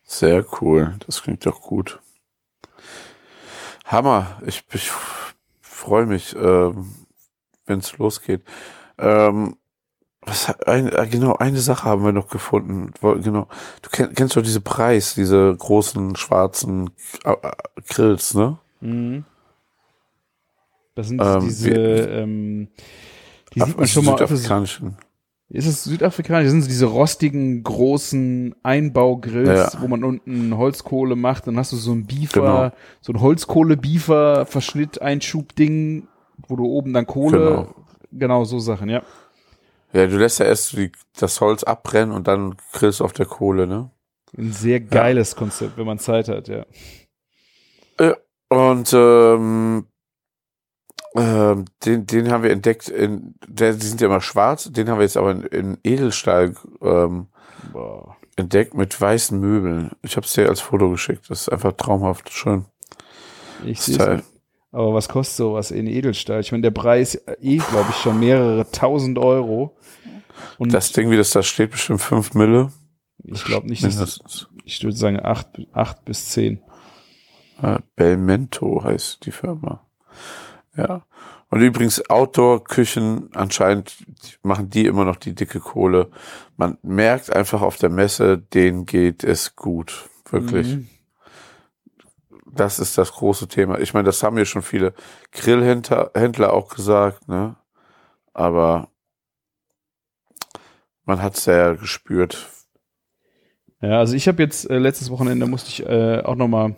Sehr cool. Das klingt doch gut. Hammer. Ich, ich freue mich, ähm, wenn es losgeht. Ähm, was, ein, äh, genau, eine Sache haben wir noch gefunden. Genau. Du kenn, kennst doch diese Preis, diese großen schwarzen äh, äh, Grills, ne? Mhm. Das sind Ähm, diese, wir- ähm, die sieht man schon mal. südafrikanischen. Ist es südafrikanisch? Das sind so diese rostigen, großen Einbaugrills, Ja. wo man unten Holzkohle macht. Dann hast du so ein Beefer, Genau. so ein Holzkohle-Beefer, Verschnitt, Einschub-Ding, wo du oben dann Kohle, Genau. genau, so Sachen, ja. Ja, du lässt ja erst die, das Holz abbrennen und dann grillst du auf der Kohle, ne? Ein sehr geiles Konzept, wenn man Zeit hat, ja. Und ähm, ähm, den, den haben wir entdeckt, in, der, die sind ja immer schwarz, den haben wir jetzt aber in, in Edelstahl ähm, Boah. entdeckt mit weißen Möbeln. Ich habe es dir als Foto geschickt, das ist einfach traumhaft schön. Ich sehe. Aber was kostet sowas in Edelstahl? Ich meine, der Preis eh, glaube ich, schon mehrere tausend Euro. Und Das Ding, wie das da steht, bestimmt 5 Mille. ich glaube nicht, dass ich würde sagen acht, acht bis zehn. Äh, Belmento heißt die Firma. Ja. Und übrigens Outdoor-Küchen, anscheinend machen die immer noch die dicke Kohle. Man merkt einfach auf der Messe, denen geht es gut. Wirklich. Mhm. Das ist das große Thema. Ich meine, das haben ja schon viele Grillhändler Händler auch gesagt, ne? Aber man hat es ja gespürt. Ja, also ich habe jetzt äh, letztes Wochenende musste ich äh, auch noch mal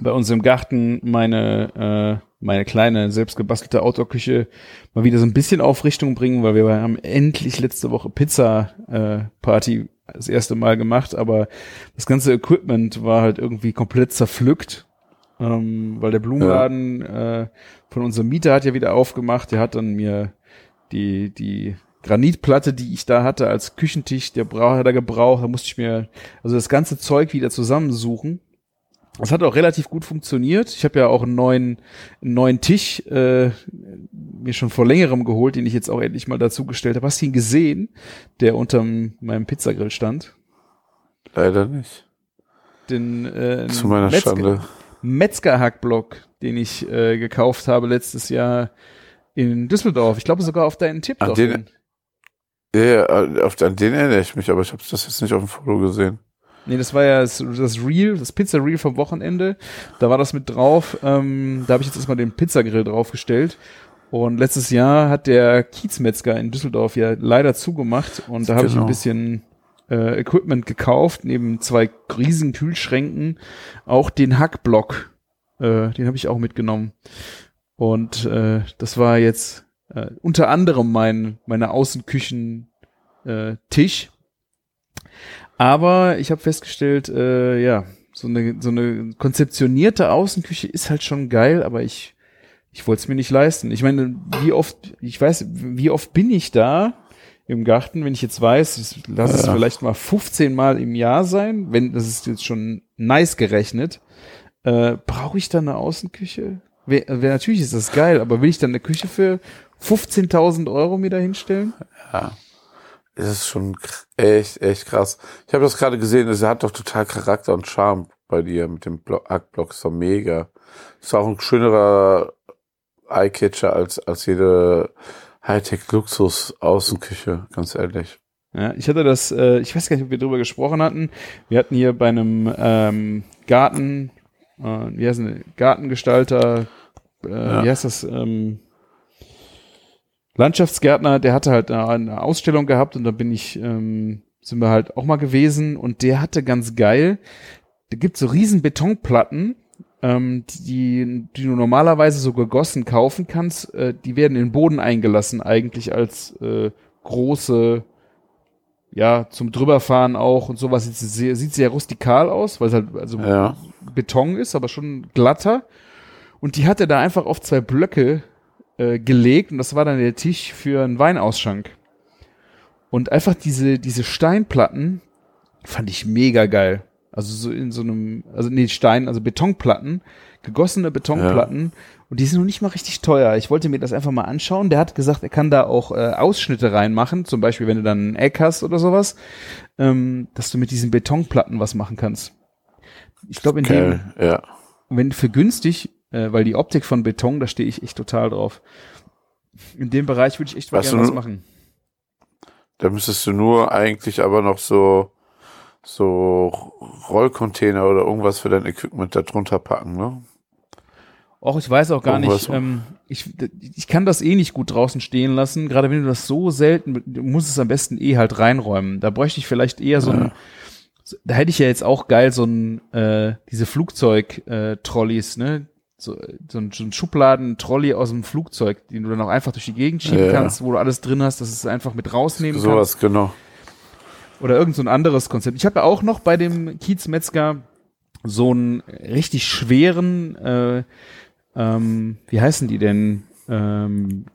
bei uns im Garten meine äh, meine kleine selbstgebastelte Outdoor-Küche mal wieder so ein bisschen auf Richtung bringen, weil wir haben endlich letzte Woche Pizza äh, das erste Mal gemacht, aber das ganze Equipment war halt irgendwie komplett zerpflückt, ähm, weil der Blumenladen äh, von unserem Mieter hat ja wieder aufgemacht. Der hat dann mir die die Granitplatte, die ich da hatte als Küchentisch, der braucht hat er gebraucht. Da musste ich mir also das ganze Zeug wieder zusammensuchen. Das hat auch relativ gut funktioniert. Ich habe ja auch einen neuen, einen neuen Tisch äh, mir schon vor längerem geholt, den ich jetzt auch endlich mal dazugestellt habe. Hast du ihn gesehen, der unter meinem Pizzagrill stand? Leider nicht. Den äh, Zu meiner Metzger, Schande. Metzger-Hackblock, den ich äh, gekauft habe letztes Jahr in Düsseldorf. Ich glaube sogar auf deinen Tipp. An den-. Ja, ja, auf, an den erinnere ich mich, aber ich habe das jetzt nicht auf dem Foto gesehen. Nee, das war ja das, das Reel, das Pizza Reel vom Wochenende. Da war das mit drauf. Ähm, da habe ich jetzt erstmal den Pizzagrill draufgestellt. Und letztes Jahr hat der Kiezmetzger in Düsseldorf ja leider zugemacht. Und da habe ich ein Genau. bisschen äh, Equipment gekauft, neben zwei riesen Kühlschränken. Auch den Hackblock, äh, den habe ich auch mitgenommen. Und äh, das war jetzt äh, unter anderem mein meine Außenküchen äh, Tisch. Aber ich habe festgestellt, äh, ja, so eine, so eine konzeptionierte Außenküche ist halt schon geil, aber ich, ich wollte es mir nicht leisten. Ich meine, wie oft, ich weiß, wie oft bin ich da im Garten, wenn ich jetzt weiß, lass es vielleicht mal 15 Mal im Jahr sein, wenn, das ist jetzt schon nice gerechnet, äh, brauche ich dann eine Außenküche? Wer, wer, natürlich ist das geil, aber will ich dann eine Küche für 15.000 Euro mir da hinstellen? Ja. Es ist schon echt, echt krass. Ich habe das gerade gesehen, es hat doch total Charakter und Charme bei dir mit dem Blo- Hackblock. Ist doch mega. Ist auch ein schönerer Eyecatcher als, als jede Hightech-Luxus-Außenküche, ganz ehrlich. Ja, ich hatte das, äh, ich weiß gar nicht, ob wir drüber gesprochen hatten. Wir hatten hier bei einem ähm, Garten, äh, wie heißt denn, Gartengestalter, äh, Ja. wie heißt das, ähm, Landschaftsgärtner, der hatte halt eine, Ausstellung gehabt und da bin ich, ähm, sind wir halt auch mal gewesen und der hatte ganz geil, da gibt so riesen Betonplatten, ähm, die, die du normalerweise so gegossen kaufen kannst, äh, die werden in den Boden eingelassen eigentlich als äh, große ja, zum drüberfahren auch und sowas. Sieht sehr, sieht sehr rustikal aus, weil es halt also Ja. Beton ist, aber schon glatter. Und die hat er da einfach auf zwei Blöcke äh, gelegt und das war dann der Tisch für einen Weinausschank. Und einfach diese, diese Steinplatten fand ich mega geil. Also so in so einem, also nee, Stein, also Betonplatten, gegossene Betonplatten. Und die sind noch nicht mal richtig teuer. Ich wollte mir das einfach mal anschauen. Der hat gesagt, er kann da auch äh, Ausschnitte reinmachen. Zum Beispiel, wenn du dann ein Eck hast oder sowas, ähm, dass du mit diesen Betonplatten was machen kannst. Ich glaube, in dem, Geil, ja. wenn für günstig, äh, weil die Optik von Beton, da stehe ich echt total drauf. In dem Bereich würde ich echt mal Weißt gerne was machen. Da müsstest du nur eigentlich aber noch so, so Rollcontainer oder irgendwas für dein Equipment da drunter packen, ne? Och, ich weiß auch gar nicht. Irgendwas- Ähm, ich, ich kann das eh nicht gut draußen stehen lassen. Gerade wenn du das so selten, du musst es am besten eh halt reinräumen. Da bräuchte ich vielleicht eher so ein, so- da hätte ich ja jetzt auch geil so ein, äh, diese Flugzeug-Trolleys, ne? So, so ein, so ein Schubladen-Trolley aus dem Flugzeug, den du dann auch einfach durch die Gegend schieben Ja. kannst, wo du alles drin hast, dass es einfach mit rausnehmen kannst. Sowas, genau. Oder irgend so ein anderes Konzept. Ich habe ja auch noch bei dem Kiezmetzger so einen richtig schweren, äh, ähm, wie heißen die denn? Ähm,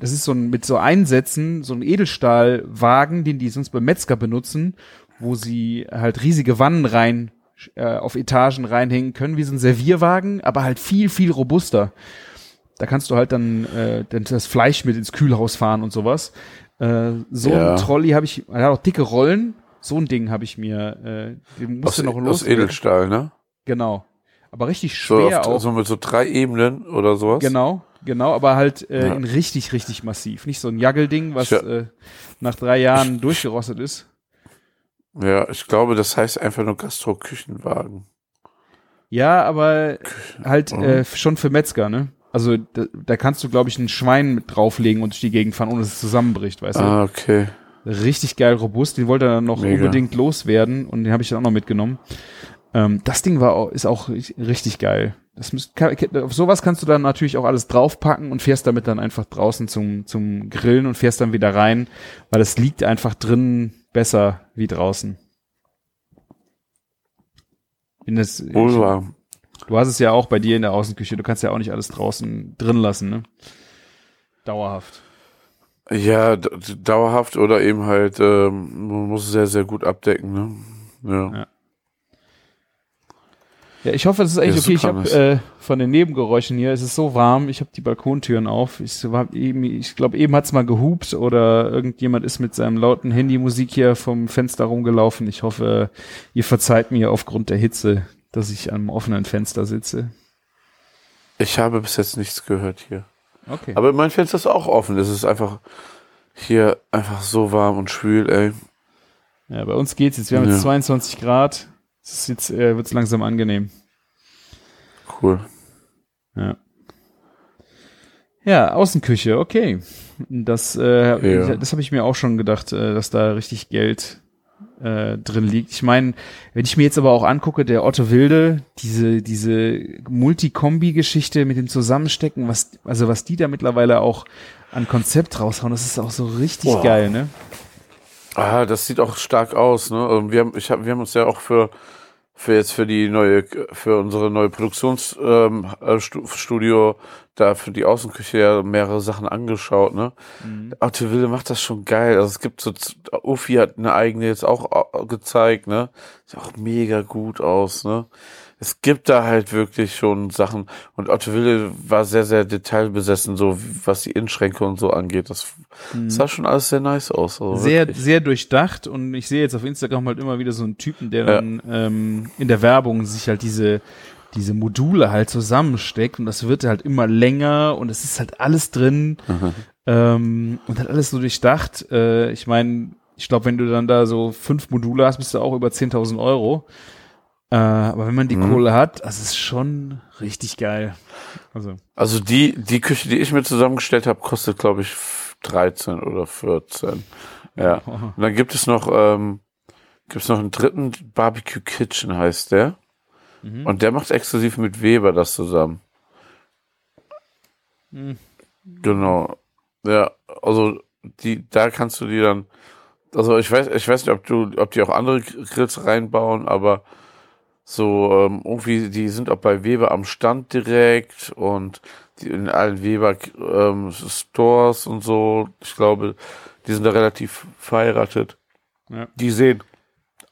das ist so ein mit so Einsätzen, so ein Edelstahlwagen, den die sonst beim Metzger benutzen, wo sie halt riesige Wannen rein äh, auf Etagen reinhängen können, wie so ein Servierwagen, aber halt viel, viel robuster. Da kannst du halt dann, äh, dann das Fleisch mit ins Kühlhaus fahren und sowas. Äh, so Ja. ein Trolley habe ich, er hat auch dicke Rollen. So ein Ding habe ich mir, äh, den Aus, musste noch aus los. Edelstahl, ne? Genau. Aber richtig So, schwer auf, auch. so mit so drei Ebenen oder sowas. Genau, genau, aber halt äh, Ja. in richtig, richtig massiv. Nicht so ein Jaggelding, was Ja. äh, nach drei Jahren durchgerostet ist. Ja, ich glaube, das heißt einfach nur Gastro-Küchenwagen. Ja, aber halt Mhm. äh, schon für Metzger, ne? Also da, da kannst du, glaube ich, ein Schwein mit drauflegen und durch die Gegend fahren, ohne dass es zusammenbricht, weißt du? Ah, okay. Richtig geil robust. Den wollte er dann noch Mega. unbedingt loswerden und den habe ich dann auch noch mitgenommen. Ähm, das Ding war auch, ist auch ri- richtig geil. Das müsst, kann, auf sowas kannst du dann natürlich auch alles draufpacken und fährst damit dann einfach draußen zum, zum Grillen und fährst dann wieder rein, weil es liegt einfach drin besser wie draußen. In das, Wohl wahr. Du hast es ja auch bei dir in der Außenküche, du kannst ja auch nicht alles draußen drin lassen, ne? Dauerhaft. Ja, dauerhaft oder eben halt, ähm, man muss es sehr, sehr gut abdecken, ne? Ja. Ja. Ja, ich hoffe, das ist eigentlich Ja, okay. Ich habe äh, von den Nebengeräuschen hier, es ist so warm, ich habe die Balkontüren auf. Ich, eben, ich glaube, eben hat's mal gehupt oder irgendjemand ist mit seinem lauten Handymusik hier vom Fenster rumgelaufen. Ich hoffe, ihr verzeiht mir aufgrund der Hitze, dass ich am offenen Fenster sitze. Ich habe bis jetzt nichts gehört hier. Okay. Aber mein Fenster ist auch offen. Es ist einfach hier einfach so warm und schwül, ey. Ja, bei uns geht's jetzt. Wir haben Ja. jetzt 22 Grad. Es jetzt äh, wird's langsam angenehm. Cool. Ja. Ja, Außenküche, okay. Das, äh, Ja. das habe ich mir auch schon gedacht, äh, dass da richtig Geld äh, drin liegt. Ich meine, wenn ich mir jetzt aber auch angucke, der Otto Wilde, diese, diese Multikombi-Geschichte mit dem Zusammenstecken, was, also was die da mittlerweile auch an Konzept raushauen, das ist auch so richtig Boah. geil, ne? Ah, das sieht auch stark aus, ne? Also Wir haben, ich hab, wir haben uns ja auch für, für jetzt für die neue, für unsere neue Produktionsstudio ähm, äh, da für die Außenküche ja mehrere Sachen angeschaut, ne? Otto Wilde macht das schon geil. Also es gibt so, Ufi hat eine eigene jetzt auch äh, gezeigt, ne? Sieht auch mega gut aus, ne? Es gibt da halt wirklich schon Sachen und Otto Wilde war sehr, sehr detailbesessen, so was die Inschränke und so angeht. Das sah schon alles sehr nice aus. Also Mhm. sehr, wirklich. sehr durchdacht und ich sehe jetzt auf Instagram halt immer wieder so einen Typen, der Ja. dann ähm, in der Werbung sich halt diese, diese Module halt zusammensteckt und das wird halt immer länger und es ist halt alles drin ähm, und hat alles so durchdacht. Äh, ich meine, ich glaube, wenn du dann da so fünf Module hast, bist du auch über 10.000 Euro. Äh, aber wenn man die Mhm. Kohle hat, das ist schon richtig geil. Also, Also die, die Küche, die ich mir zusammengestellt habe, kostet, glaube ich, 13 oder 14. Ja. Und dann gibt es noch, ähm, gibt es noch einen dritten Barbecue Kitchen, heißt der. Mhm. Und der macht exklusiv mit Weber das zusammen. Mhm. Genau. Ja, also die, da kannst du die dann, also ich weiß, ich weiß nicht, ob du, ob die auch andere Grills reinbauen, aber so ähm, irgendwie, die sind auch bei Weber am Stand direkt und die in allen Weber ähm, Stores und so. Ich glaube, die sind da relativ verheiratet. Ja. Die sehen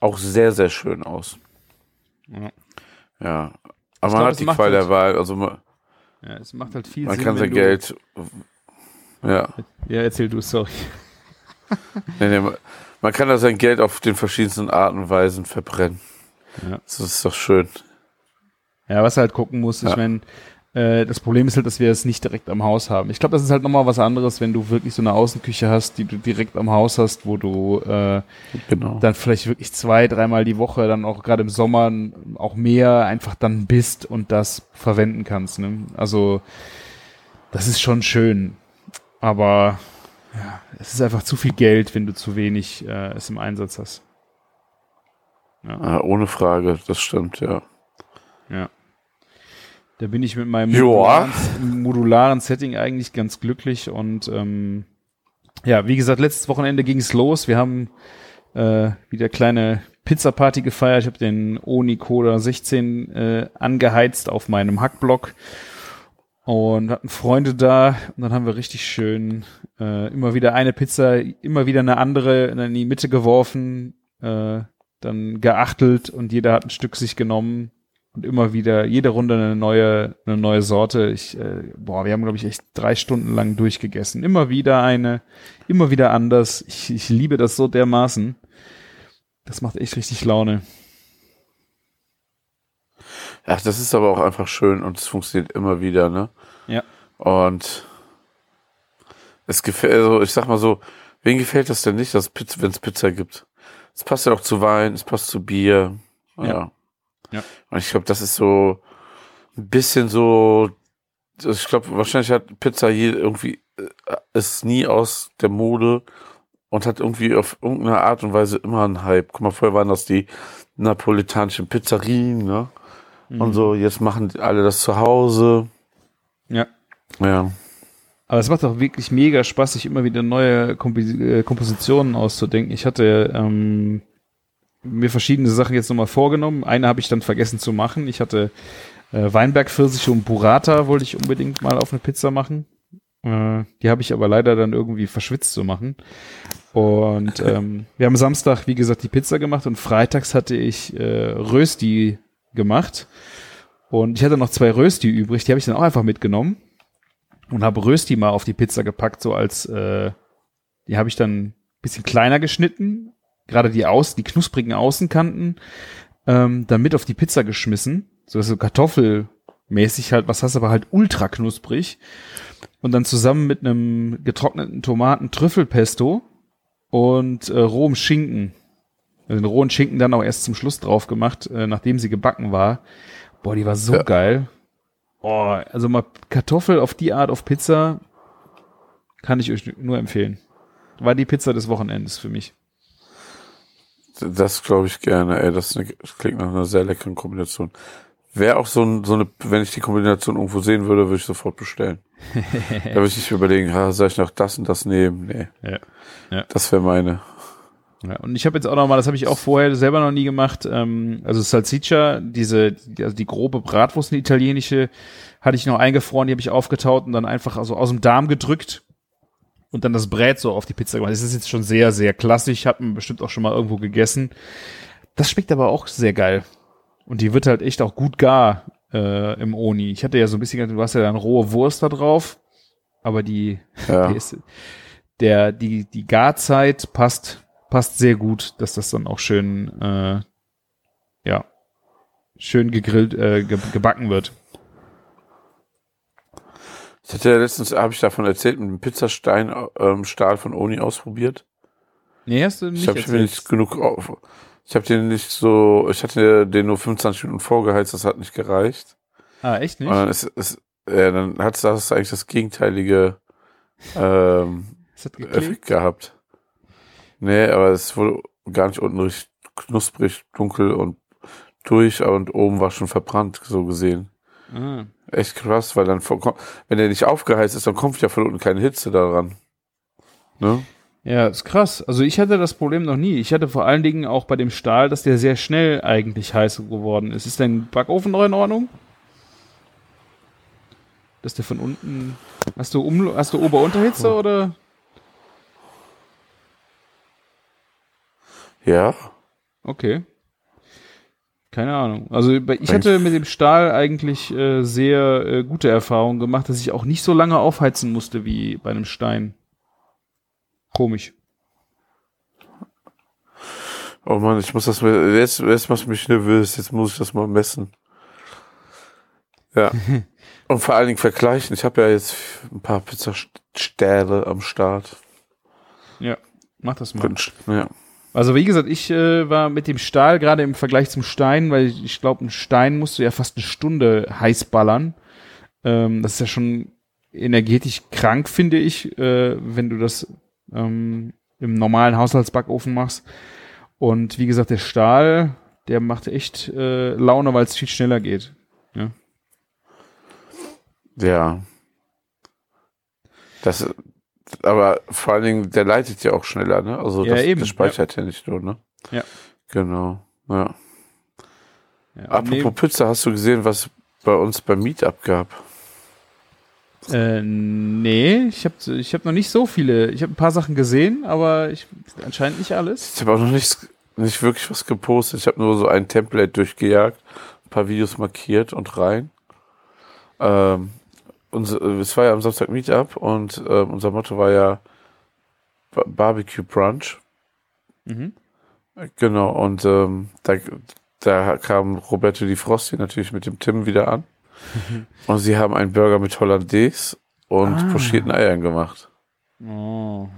auch sehr, sehr schön aus. Ja. Ja. Aber Ich man glaub, hat die Qual halt- der Wahl. Also man, ja, es macht halt viel man Sinn. kann sein Geld. Ja. Ja, erzähl du, sorry. Nee, nee, man- man kann da sein Geld auf den verschiedensten Arten und Weisen verbrennen. Ja. Das ist doch schön. Ja, was halt gucken musst, ich Ja. meine, äh, das Problem ist halt, dass wir es nicht direkt am Haus haben. Ich glaube, das ist halt nochmal was anderes, wenn du wirklich so eine Außenküche hast, die du direkt am Haus hast, wo du äh, Genau. dann vielleicht wirklich zwei, dreimal die Woche, dann auch gerade im Sommer auch mehr einfach dann bist und das verwenden kannst. Ne? Also das ist schon schön, aber ja, es ist einfach zu viel Geld, wenn du zu wenig äh, es im Einsatz hast. Ah, ohne Frage, das stimmt, ja. Ja. Da bin ich mit meinem modularen, modularen Setting eigentlich ganz glücklich und ähm, ja, wie gesagt, letztes Wochenende ging es los. Wir haben äh, wieder kleine Pizza-Party gefeiert. Ich habe den Oni Coda 16 äh, angeheizt auf meinem Hackblock und hatten Freunde da und dann haben wir richtig schön äh, immer wieder eine Pizza, immer wieder eine andere in die Mitte geworfen, äh, dann geachtelt und jeder hat ein Stück sich genommen und immer wieder jede Runde eine neue eine neue Sorte. Ich äh, boah, wir haben glaube ich echt drei Stunden lang durchgegessen. Immer wieder eine, immer wieder anders. Ich, ich liebe das so dermaßen. Das macht echt richtig Laune. Ach, das ist aber auch einfach schön und es funktioniert immer wieder, ne? Ja. Und es gefällt, also ich sag mal so, wen gefällt das denn nicht, dass Pizza, wenn es Pizza gibt? Es passt ja auch zu Wein, es passt zu Bier. Ja. Ja. Ja. Und ich glaube, das ist so ein bisschen so, ich glaube, wahrscheinlich hat Pizza hier irgendwie, äh, ist nie aus der Mode und hat irgendwie auf irgendeine Art und Weise immer einen Hype. Guck mal, vorher waren das die napolitanischen Pizzerien, ne? Und so, jetzt machen alle das zu Hause. Ja. Ja. Aber es macht auch wirklich mega Spaß, sich immer wieder neue Kompi äh, Kompositionen auszudenken. Ich hatte ähm, mir verschiedene Sachen jetzt nochmal vorgenommen. Eine habe ich dann vergessen zu machen. Ich hatte äh, Weinberg-Pfirsiche und Burrata wollte ich unbedingt mal auf eine Pizza machen. Äh, die habe ich aber leider dann irgendwie verschwitzt zu machen. Und [laughs] ähm, wir haben Samstag, wie gesagt, die Pizza gemacht und freitags hatte ich äh, Rösti gemacht. Und ich hatte noch zwei Rösti übrig, die habe ich dann auch einfach mitgenommen und habe Rösti mal auf die Pizza gepackt, so als äh, die habe ich dann ein bisschen kleiner geschnitten, gerade die Außen, die knusprigen Außenkanten, ähm, dann mit auf die Pizza geschmissen, so dass so kartoffelmäßig halt, was hast aber halt ultra knusprig und dann zusammen mit einem getrockneten Tomaten Trüffelpesto und äh, rohem Schinken, also den rohen Schinken dann auch erst zum Schluss drauf gemacht, äh, nachdem sie gebacken war. Boah, die war so Ja. geil. Oh, also mal Kartoffel auf die Art auf Pizza kann ich euch nur empfehlen. War die Pizza des Wochenendes für mich. Das glaube ich gerne, ey. Das, eine, das klingt nach einer sehr leckeren Kombination. Wäre auch so, ein, so eine, wenn ich die Kombination irgendwo sehen würde, würde ich sofort bestellen. [laughs] da würde ich nicht überlegen, ha, soll ich noch das und das nehmen? Nee. Ja. Ja. Das wäre meine. Ja, und ich habe jetzt auch noch mal, das habe ich auch vorher selber noch nie gemacht, ähm, also Salsiccia, diese, die, also die grobe Bratwurst, eine italienische, hatte ich noch eingefroren, die habe ich aufgetaut und dann einfach also aus dem Darm gedrückt und dann das Brät so auf die Pizza gemacht. Das ist jetzt schon sehr, sehr klassisch, hat man bestimmt auch schon mal irgendwo gegessen. Das schmeckt aber auch sehr geil. Und die wird halt echt auch gut gar äh, im Oni. Ich hatte ja so ein bisschen, du hast ja dann rohe Wurst da drauf, aber die, Ja. die ist, der, die, die Garzeit passt, passt sehr gut, dass das dann auch schön, äh, ja, schön gegrillt, äh, ge gebacken wird. Ich hatte ja letztens, habe ich davon erzählt, mit dem Pizzastein ähm, Stahl von Oni ausprobiert. Nee, hast du Ich nicht habe mir nicht genug auf. Ich habe den nicht so, ich hatte den nur 25 Minuten vorgeheizt, das hat nicht gereicht. Ah, echt nicht? Und dann ist, ist ja, dann hat das eigentlich das gegenteilige ähm? Effekt gehabt. Nee, aber es wurde gar nicht unten richtig knusprig, dunkel und durch und oben war schon verbrannt, so gesehen. Ah. Echt krass, weil dann, wenn der nicht aufgeheizt ist, dann kommt ja von unten keine Hitze daran. Ne? Ja, ist krass. Also ich hatte das Problem noch nie. Ich hatte vor allen Dingen auch bei dem Stahl, dass der sehr schnell eigentlich heiß geworden ist. Ist dein Backofen noch in Ordnung? Dass der von unten. Hast du um, hast du Ober-Unterhitze oder? Ja. Okay. Keine Ahnung. Also ich hatte mit dem Stahl eigentlich äh, sehr äh, gute Erfahrungen gemacht, dass ich auch nicht so lange aufheizen musste wie bei einem Stein. Komisch. Oh Mann, ich muss das mal, jetzt, jetzt machst du mich nervös, jetzt muss ich das mal messen. Ja. [laughs] Und vor allen Dingen vergleichen. Ich habe ja jetzt ein paar Pizzastähle am Start. Ja, mach das mal. Ja. Also wie gesagt, ich äh, war mit dem Stahl gerade im Vergleich zum Stein, weil ich, ich glaube, ein Stein musst du ja fast eine Stunde heiß ballern. Ähm, das ist ja schon energetisch krank, finde ich, äh, wenn du das ähm, im normalen Haushaltsbackofen machst. Und wie gesagt, der Stahl, der macht echt äh, Laune, weil es viel schneller geht. Ja. Das, aber vor allen Dingen, der leitet ja auch schneller, ne? Also Ja, das, eben, das speichert ja. nicht nur, ne? Ja. Genau. Ja. Ja, Apropos Pizza, hast du gesehen, was bei uns beim Meetup gab? Äh, nee, ich habe ich hab noch nicht so viele. Ich habe ein paar Sachen gesehen, aber ich, anscheinend nicht alles. Ich habe auch noch nicht, nicht wirklich was gepostet. Ich habe nur so ein Template durchgejagt, ein paar Videos markiert und rein. Ähm, unser, es war ja am Samstag Meetup und ähm, unser Motto war ja Ba- Barbecue Brunch. Mhm. Genau, und ähm, da, da kam Roberto Di Frosti natürlich mit dem Tim wieder an. [laughs] und sie haben einen Burger mit Hollandaise und Ah. pochierten Eiern gemacht. Oh.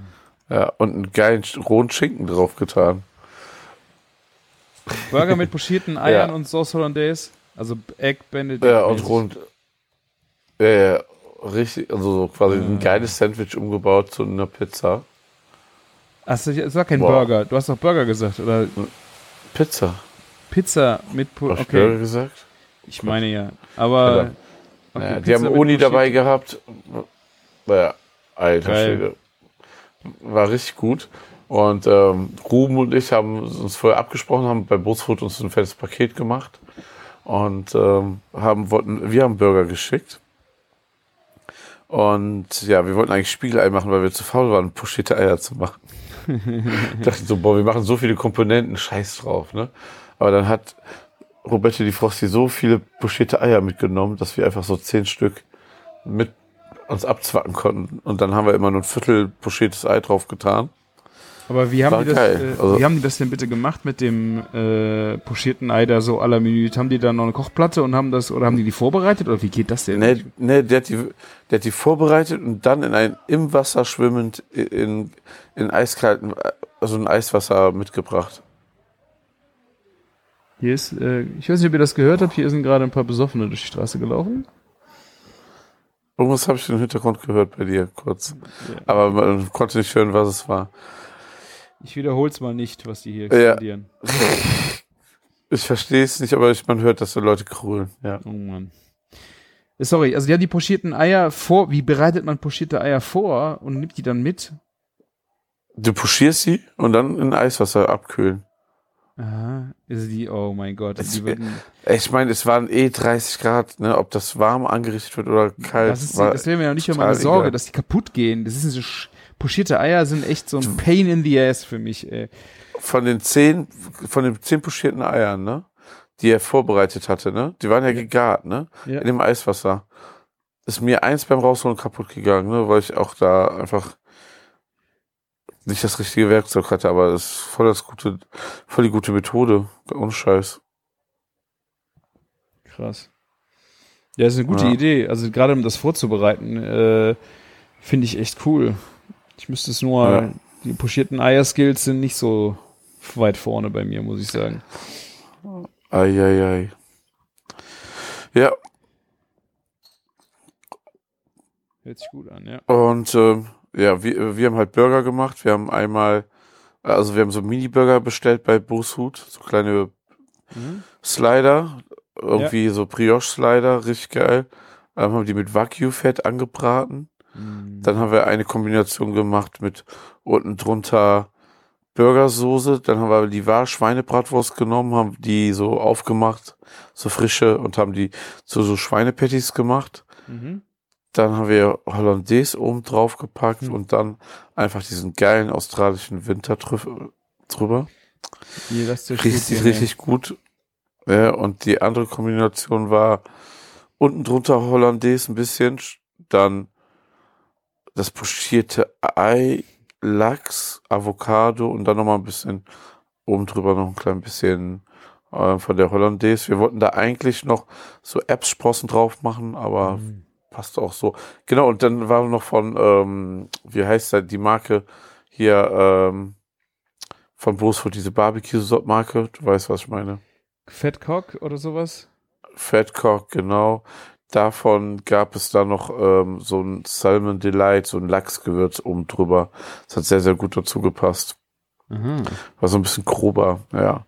Ja, und einen geilen rohen Schinken drauf getan. Burger mit pochierten Eiern [laughs] Ja. und Sauce Hollandaise. Also Egg Benedict. Ja, und rund. Ja, ja, richtig, also so quasi Ah. ein geiles Sandwich umgebaut zu einer Pizza. Achso, es war kein Boah. Burger. Du hast doch Burger gesagt. Oder Pizza. Pizza mit po Hast du Burger Okay, gesagt? ich meine ja. Aber. Okay, ja, die haben Uni dabei gehabt. Ja, alter. Schwede. War richtig gut. Und ähm, Ruben und ich haben uns vorher abgesprochen, haben bei Bootsfood uns ein fettes Paket gemacht und ähm, haben wollten, wir haben Burger geschickt. Und ja, wir wollten eigentlich Spiegelei machen, weil wir zu faul waren, pochierte Eier zu machen. [laughs] Dachten so, boah, wir machen so viele Komponenten, scheiß drauf, ne? Aber dann hat Roberto die Frosty so viele pochierte Eier mitgenommen, dass wir einfach so zehn Stück mit uns abzwacken konnten. Und dann haben wir immer nur ein Viertel pochiertes Ei drauf getan. Aber wie haben, War die das, äh, Also- wie haben die das denn bitte gemacht mit dem äh, pochierten Ei da so à la Minute? Haben die da noch eine Kochplatte und haben das, oder haben die die vorbereitet? Oder wie geht das denn? Ne, ne, der hat die, der hat die vorbereitet und dann in ein im Wasser schwimmend in, in eiskalten, also in Eiswasser mitgebracht. Hier ist, äh, ich weiß nicht, ob ihr das gehört habt, hier sind gerade ein paar Besoffene durch die Straße gelaufen. Irgendwas habe ich im Hintergrund gehört bei dir kurz. Aber man konnte nicht hören, was es war. Ich wiederhol's mal nicht, was die hier Ja. explodieren. [laughs] Ich verstehe es nicht, aber ich, man hört, dass da Leute krölen. Ja. Oh Mann. Äh, Sorry, also die haben die pochierten Eier vor. Wie bereitet man pochierte Eier vor und nimmt die dann mit? Du pochierst sie und dann in Eiswasser abkühlen. Aha, ist die, oh mein Gott. Würden, Ich meine, es waren eh 30 Grad, ne? Ob das warm angerichtet wird oder kalt. das, ist, war das wäre mir noch nicht mal meine Sorge, egal. dass die kaputt gehen. Das sind so sch- pochierte Eier sind echt so ein Pain in the ass für mich. Ey. von den zehn, von den zehn pochierten Eiern, ne? Die er vorbereitet hatte, ne? Die waren ja, gegart, ne? Ja. In dem Eiswasser. Ist mir eins beim Rausholen kaputt gegangen, ne? Weil ich auch da einfach nicht das richtige Werkzeug hatte, aber das ist voll das gute, voll die gute Methode. Ohne Scheiß. Krass. Ja, ist eine gute Ja. Idee. Also gerade um das vorzubereiten, äh, finde ich echt cool. Ich müsste es nur, Ja. die pochierten Eier-Skills sind nicht so weit vorne bei mir, muss ich sagen. Eieiei. Ja, Hört sich gut an, ja. Und ähm, ja, wir, wir haben halt Burger gemacht. Wir haben einmal, also wir haben so Mini-Burger bestellt bei Booshut, so kleine Mhm. Slider, irgendwie so Brioche-Slider, richtig geil. Ähm, haben die mit Wagyu-Fett angebraten. Mhm. Dann haben wir eine Kombination gemacht mit unten drunter Burgersoße. Dann haben wir die wahre Schweinebratwurst genommen, haben die so aufgemacht, so frische, und haben die zu so Schweinepatties gemacht. Mhm. Dann haben wir Hollandaise oben drauf gepackt Hm. und dann einfach diesen geilen australischen Wintertrüffel drüber. Richtig, gut richtig gut. Ja, und die andere Kombination war unten drunter Hollandaise ein bisschen, dann das pochierte Ei, Lachs, Avocado und dann nochmal ein bisschen oben drüber noch ein klein bisschen äh, von der Hollandaise. Wir wollten da eigentlich noch so Apps-Sprossen drauf machen, aber Mhm. passt auch so. Genau, und dann war noch von, ähm, wie heißt da die Marke hier, ähm, von Bosfoot, diese Barbecue-Marke, du weißt, was ich meine. Fettcock oder sowas? Fatcock, genau. Davon gab es da noch ähm, so ein Salmon Delight, so ein Lachsgewürz oben drüber. Das hat sehr, sehr gut dazu gepasst. Aha. War so ein bisschen grober, ja.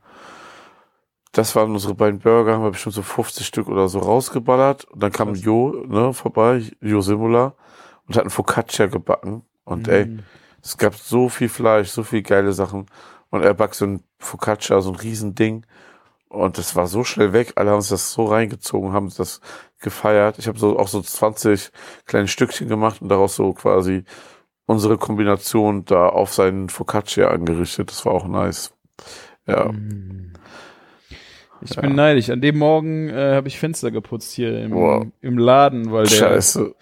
Das waren unsere beiden Burger, haben wir bestimmt so 50 Stück oder so rausgeballert. Und dann kam Krass. Jo, ne, vorbei, Jo Simula, und hat einen Focaccia gebacken. Und ey, Mhm. es gab so viel Fleisch, so viel geile Sachen. Und er backt so ein Focaccia, so ein Riesending. Und das war so schnell weg. Alle haben sich das so reingezogen, haben das gefeiert. Ich habe so auch so 20 kleine Stückchen gemacht und daraus so quasi unsere Kombination da auf seinen Focaccia angerichtet. Das war auch nice. Ja. Ich Ja. bin neidisch. An dem Morgen äh, habe ich Fenster geputzt hier im, im Laden, weil der Scheiße.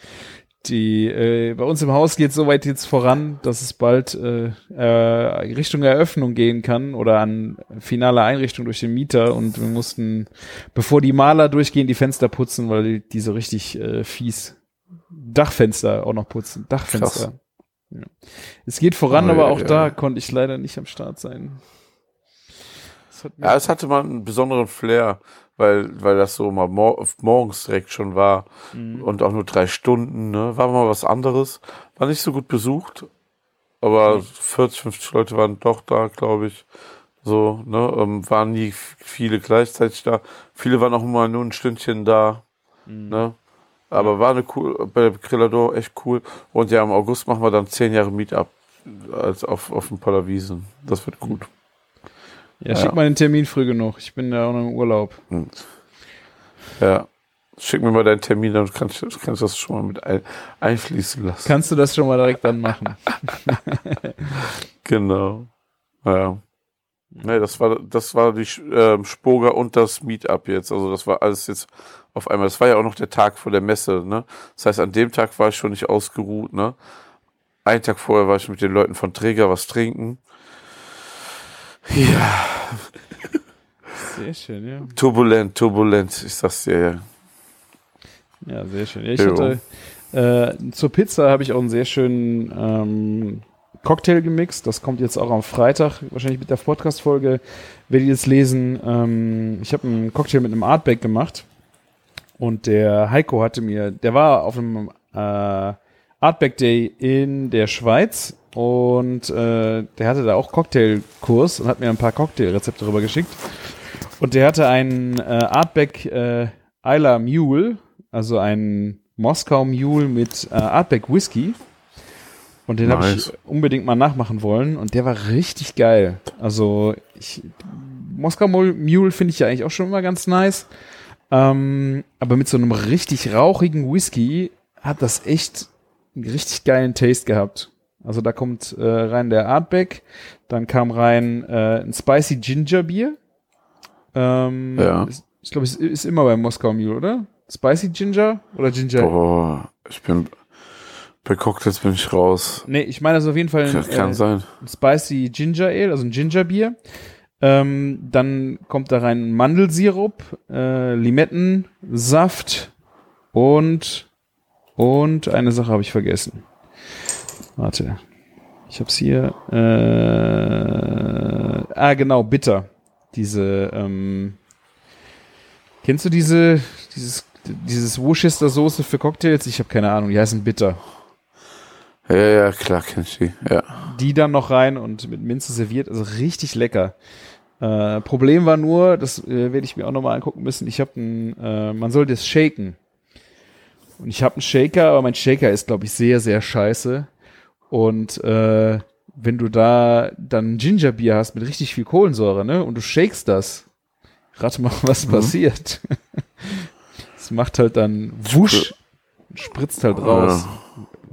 Die äh, bei uns im Haus geht so weit jetzt voran, dass es bald äh, äh, Richtung Eröffnung gehen kann oder an finale Einrichtung durch den Mieter und wir mussten, bevor die Maler durchgehen, die Fenster putzen, weil die, die so richtig äh, fies Dachfenster auch noch putzen. Dachfenster. Ja. Es geht voran, Oh, aber ja, auch ja. da konnte ich leider nicht am Start sein. Ja, es hatte mal einen besonderen Flair, weil, weil das so mal mor morgens direkt schon war Mhm. und auch nur drei Stunden, ne? War mal was anderes. War nicht so gut besucht, aber 40, 50 Leute waren doch da, glaube ich. So, ne? Ähm, waren nie viele gleichzeitig da. Viele waren auch immer nur ein Stündchen da, Mhm. ne? Aber war eine cool, bei der Grillador echt cool. Und ja, im August machen wir dann zehn Jahre Meetup als auf, auf dem Poller Wiesen. Das wird gut. Ja, schick ja. mal den Termin früh genug. Ich bin da auch noch im Urlaub. Ja. Schick mir mal deinen Termin, dann kann ich, kann ich das schon mal mit ein, einfließen lassen. Kannst du das schon mal direkt dann machen? [laughs] Genau. Ja. Nee, das war, das war die ähm, Spoga und das Meetup jetzt. Also das war alles jetzt auf einmal. Das war ja auch noch der Tag vor der Messe, ne? Das heißt, an dem Tag war ich schon nicht ausgeruht, ne? Einen Tag vorher war ich mit den Leuten von Träger was trinken. Ja, Sehr schön, ja. turbulent, turbulent. Ich sag's dir, ja. Ja, sehr schön. Ich hatte, äh, zur Pizza habe ich auch einen sehr schönen ähm, Cocktail gemixt. Das kommt jetzt auch am Freitag, wahrscheinlich mit der Podcast-Folge. Werdet ihr jetzt lesen. Ähm, ich habe einen Cocktail mit einem Artback gemacht. Und der Heiko hatte mir, der war auf einem äh, Artback Day in der Schweiz und äh, der hatte da auch Cocktailkurs und hat mir ein paar Cocktailrezepte rüber geschickt. Und der hatte einen äh, Artback äh, Isla Mule, also einen Moskau Mule mit äh, Artback Whisky. Und den habe Nice. ich unbedingt mal nachmachen wollen und der war richtig geil. Also ich, Moskau Mule finde ich ja eigentlich auch schon immer ganz nice. Ähm, aber mit so einem richtig rauchigen Whisky hat das echt einen richtig geilen Taste gehabt. Also da kommt äh, rein der Artback, dann kam rein äh, ein Spicy Ginger Bier. Ähm, Ja. ist- Ich glaube, es ist immer beim Moskau Mule, oder? Spicy Ginger oder Ginger? Boah, ich bin, bei Cocktails bin ich raus. Nee, ich meine, das ist auf jeden Fall ein, kann äh, sein. ein Spicy Ginger Ale, also ein Ginger Bier. Ähm, dann kommt da rein Mandelsirup, äh, Limettensaft und und eine Sache habe ich vergessen. Warte, ich hab's hier. Äh, ah, genau, bitter. Diese. Ähm, kennst du diese dieses dieses Worcester Soße für Cocktails? Ich habe keine Ahnung. Die heißen bitter. Ja, ja, klar kenn ich die. Ja. die dann noch rein und mit Minze serviert. Also richtig lecker. Äh, Problem war nur, das äh, werde ich mir auch nochmal angucken müssen. Ich habe ein, äh, man soll das shaken. Und ich habe einen Shaker, aber mein Shaker ist, glaube ich, sehr, sehr scheiße. Und äh, wenn du da dann Gingerbier hast mit richtig viel Kohlensäure, ne, und du shakest das, rate mal, was passiert. [laughs] Es macht halt dann wusch und spritzt halt raus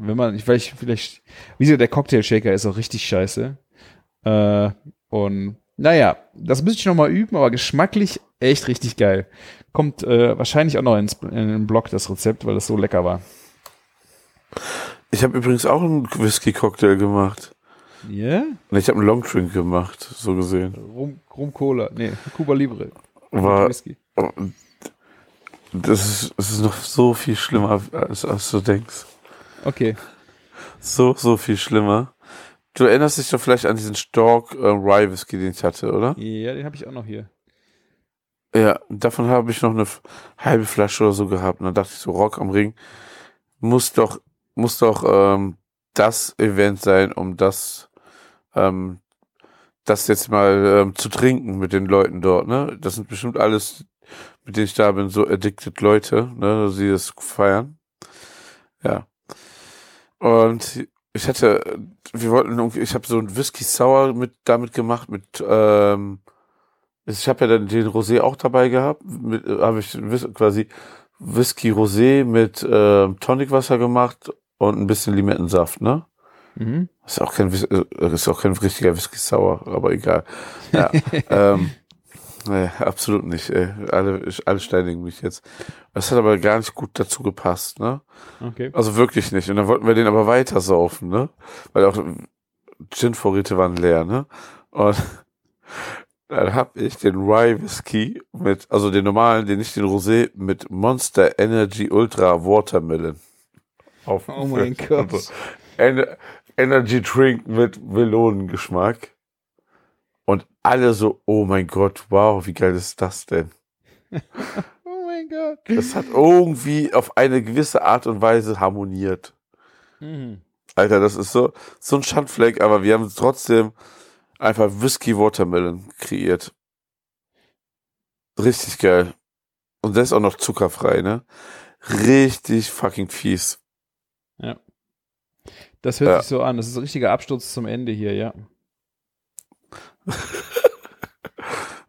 wenn man, ich weiß, vielleicht, wie gesagt, der Cocktail Shaker ist auch richtig scheiße. Äh, und naja, das müsste ich noch mal üben, aber geschmacklich echt richtig geil. Kommt äh, wahrscheinlich auch noch ins, in den Blog das Rezept, weil das so lecker war. Ich habe übrigens auch einen Whisky-Cocktail gemacht. Ja? Nee, Ich habe einen Longdrink gemacht, so gesehen. Rum, Rum Cola. Nee, Cuba Libre. War, Whisky. das ist, es ist noch so viel schlimmer, als, als du denkst. Okay. So, so viel schlimmer. Du erinnerst dich doch vielleicht an diesen Stork äh, Rye Whisky, den ich hatte, oder? Ja, den habe ich auch noch hier. Ja, davon habe ich noch eine halbe Flasche oder so gehabt. Und dann dachte ich so, Rock am Ring muss doch, muss doch ähm, das Event sein, um das, ähm, das jetzt mal ähm, zu trinken mit den Leuten dort. Ne, das sind bestimmt alles, mit denen ich da bin, so addicted Leute, ne, die das feiern. Ja. Und ich hatte, wir wollten irgendwie, ich habe so ein Whisky Sour mit damit gemacht mit ähm, ich habe ja dann den Rosé auch dabei gehabt. Mit, äh, habe ich quasi Whisky Rosé mit ähm, Tonicwasser gemacht und ein bisschen Limettensaft, ne? Mhm. Ist auch kein äh, ist auch kein richtiger Whisky Sour, aber egal. Ja, [laughs] ähm, nee, absolut nicht. Ey. Alle, alle steinigen mich jetzt. Das hat aber gar nicht gut dazu gepasst, ne? Okay. Also wirklich nicht. Und dann wollten wir den aber weiter saufen, ne? Weil auch Gin-Vorräte waren leer, ne? Und [laughs] dann hab ich den Rye Whisky mit, also den normalen, den nicht den Rosé, mit Monster Energy Ultra Watermelon. Auf Oh mein [laughs] Gott. Ener Energy Drink mit Melonengeschmack. Und alle so, oh mein Gott, wow, wie geil ist das denn? [laughs] Oh mein Gott. Das hat irgendwie auf eine gewisse Art und Weise harmoniert. Mhm. Alter, das ist so, so ein Schandfleck, aber wir haben trotzdem einfach Whisky Watermelon kreiert. Richtig geil. Und der ist auch noch zuckerfrei, ne? Richtig fucking fies. Das hört Ja. sich so an. Das ist ein richtiger Absturz zum Ende hier, ja.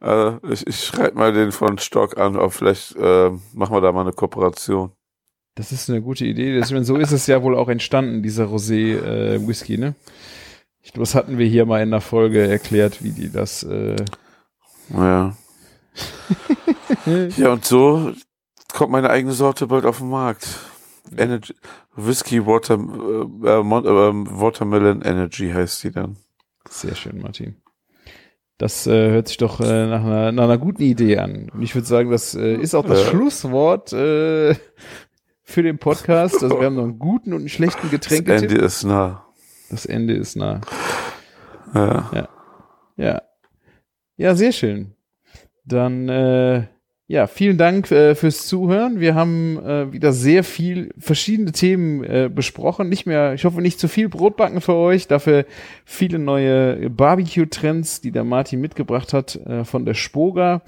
Äh, [laughs] ich ich schreibe mal den von Stock an, ob vielleicht äh, machen wir da mal eine Kooperation. Das ist eine gute Idee. Das, meine, so ist es ja wohl auch entstanden, dieser Rosé-Whisky, ne? Ich glaube, das hatten wir hier mal in der Folge erklärt, wie die das. Äh, Ja. [laughs] ja, und so kommt meine eigene Sorte bald auf den Markt. Energy, Whisky Water, äh, äh, Mon- äh, Watermelon Energy heißt die dann. sehr schön, Martin. Das äh, hört sich doch äh, nach, einer, nach einer guten Idee an. Und ich würde sagen, das äh, ist auch das Ja. Schlusswort äh, für den Podcast. Also wir haben noch einen guten und einen schlechten Das Getränketipp. Ende ist nah. Das Ende ist nah. Ja. Ja. Ja, sehr schön. Dann, äh, ja, vielen Dank äh, fürs Zuhören. Wir haben äh, wieder sehr viel verschiedene Themen äh, besprochen. Nicht mehr, ich hoffe, nicht zu viel Brotbacken für euch. Dafür viele neue Barbecue-Trends, die der Martin mitgebracht hat äh, von der Spoga.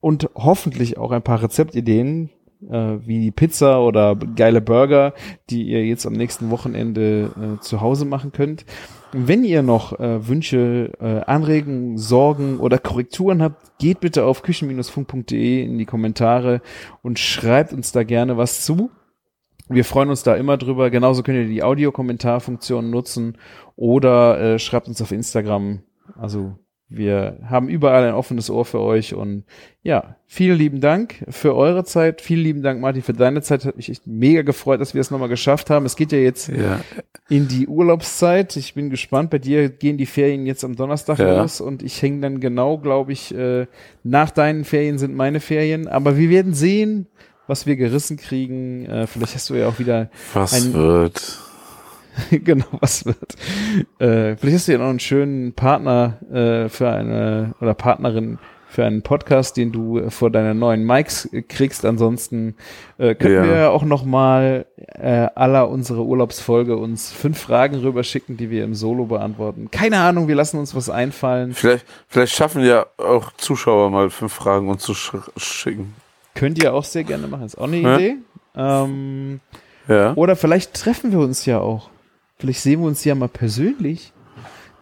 Und hoffentlich auch ein paar Rezeptideen, äh, wie Pizza oder geile Burger, die ihr jetzt am nächsten Wochenende äh, zu Hause machen könnt. Wenn ihr noch äh, Wünsche, äh, Anregungen, Sorgen oder Korrekturen habt, geht bitte auf küchen-funk.de in die Kommentare und schreibt uns da gerne was zu. Wir freuen uns da immer drüber. Genauso könnt ihr die Audiokommentarfunktion nutzen oder äh, schreibt uns auf Instagram. Also wir haben überall ein offenes Ohr für euch und ja, vielen lieben Dank für eure Zeit. Vielen lieben Dank, Martin, für deine Zeit. Hat mich echt mega gefreut, dass wir es nochmal geschafft haben. Es geht ja jetzt Ja. in die Urlaubszeit. Ich bin gespannt. Bei dir gehen die Ferien jetzt am Donnerstag Ja. los und ich hänge dann genau, glaube ich, äh, nach deinen Ferien sind meine Ferien. Aber wir werden sehen, was wir gerissen kriegen. Äh, vielleicht hast du ja auch wieder Was Ein- wird? [laughs] genau, was wird. Äh, vielleicht hast du ja noch einen schönen Partner äh, für eine oder Partnerin für einen Podcast, den du äh, vor deiner neuen Mics äh, kriegst. Ansonsten äh, können Ja. wir ja auch noch mal äh, aller unsere Urlaubsfolge uns fünf Fragen rüberschicken, die wir im Solo beantworten. Keine Ahnung, wir lassen uns was einfallen. Vielleicht, vielleicht schaffen ja auch Zuschauer mal fünf Fragen uns zu sch schicken. Könnt ihr auch sehr gerne machen. Ist auch eine Ja. Idee. Ähm, Ja. Oder vielleicht treffen wir uns ja auch. Vielleicht sehen wir uns ja mal persönlich.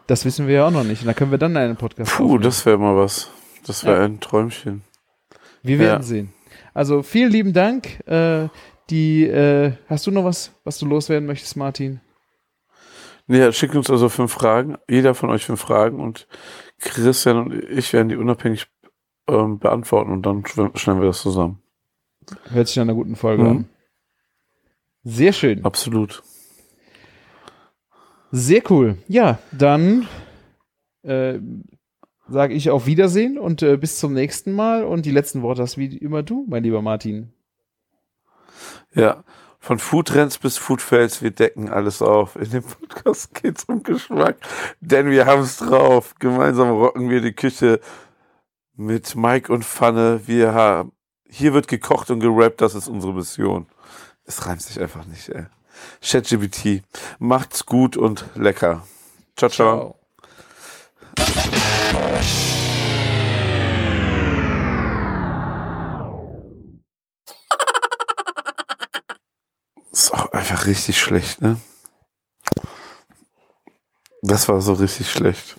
Das wissen wir ja auch noch nicht. Und da können wir dann einen Podcast Puh, aufnehmen. das wäre mal was. Das wäre Ja. ein Träumchen. Wir werden ja. sehen. Also vielen lieben Dank. Äh, die, äh, hast du noch was, was du loswerden möchtest, Martin? Nee, schickt uns also fünf Fragen. Jeder von euch fünf Fragen und Christian und ich werden die unabhängig ähm, beantworten und dann schneiden wir das zusammen. Hört sich nach einer guten Folge Mhm. an. Sehr schön. Absolut. Sehr cool. Ja, dann äh, sage ich auf Wiedersehen und äh, bis zum nächsten Mal. Und die letzten Worte hast wie immer du, mein lieber Martin. Ja. Von Foodtrends bis Foodfails, wir decken alles auf. In dem Podcast geht's um Geschmack, denn wir haben's drauf. Gemeinsam rocken wir die Küche mit Mike und Pfanne. Wir haben, hier wird gekocht und gerappt, das ist unsere Mission. Es reimt sich einfach nicht, ey. ChatGPT. Macht's gut und lecker. ciao. ciao. Ist auch einfach richtig schlecht, ne? Das war so richtig schlecht.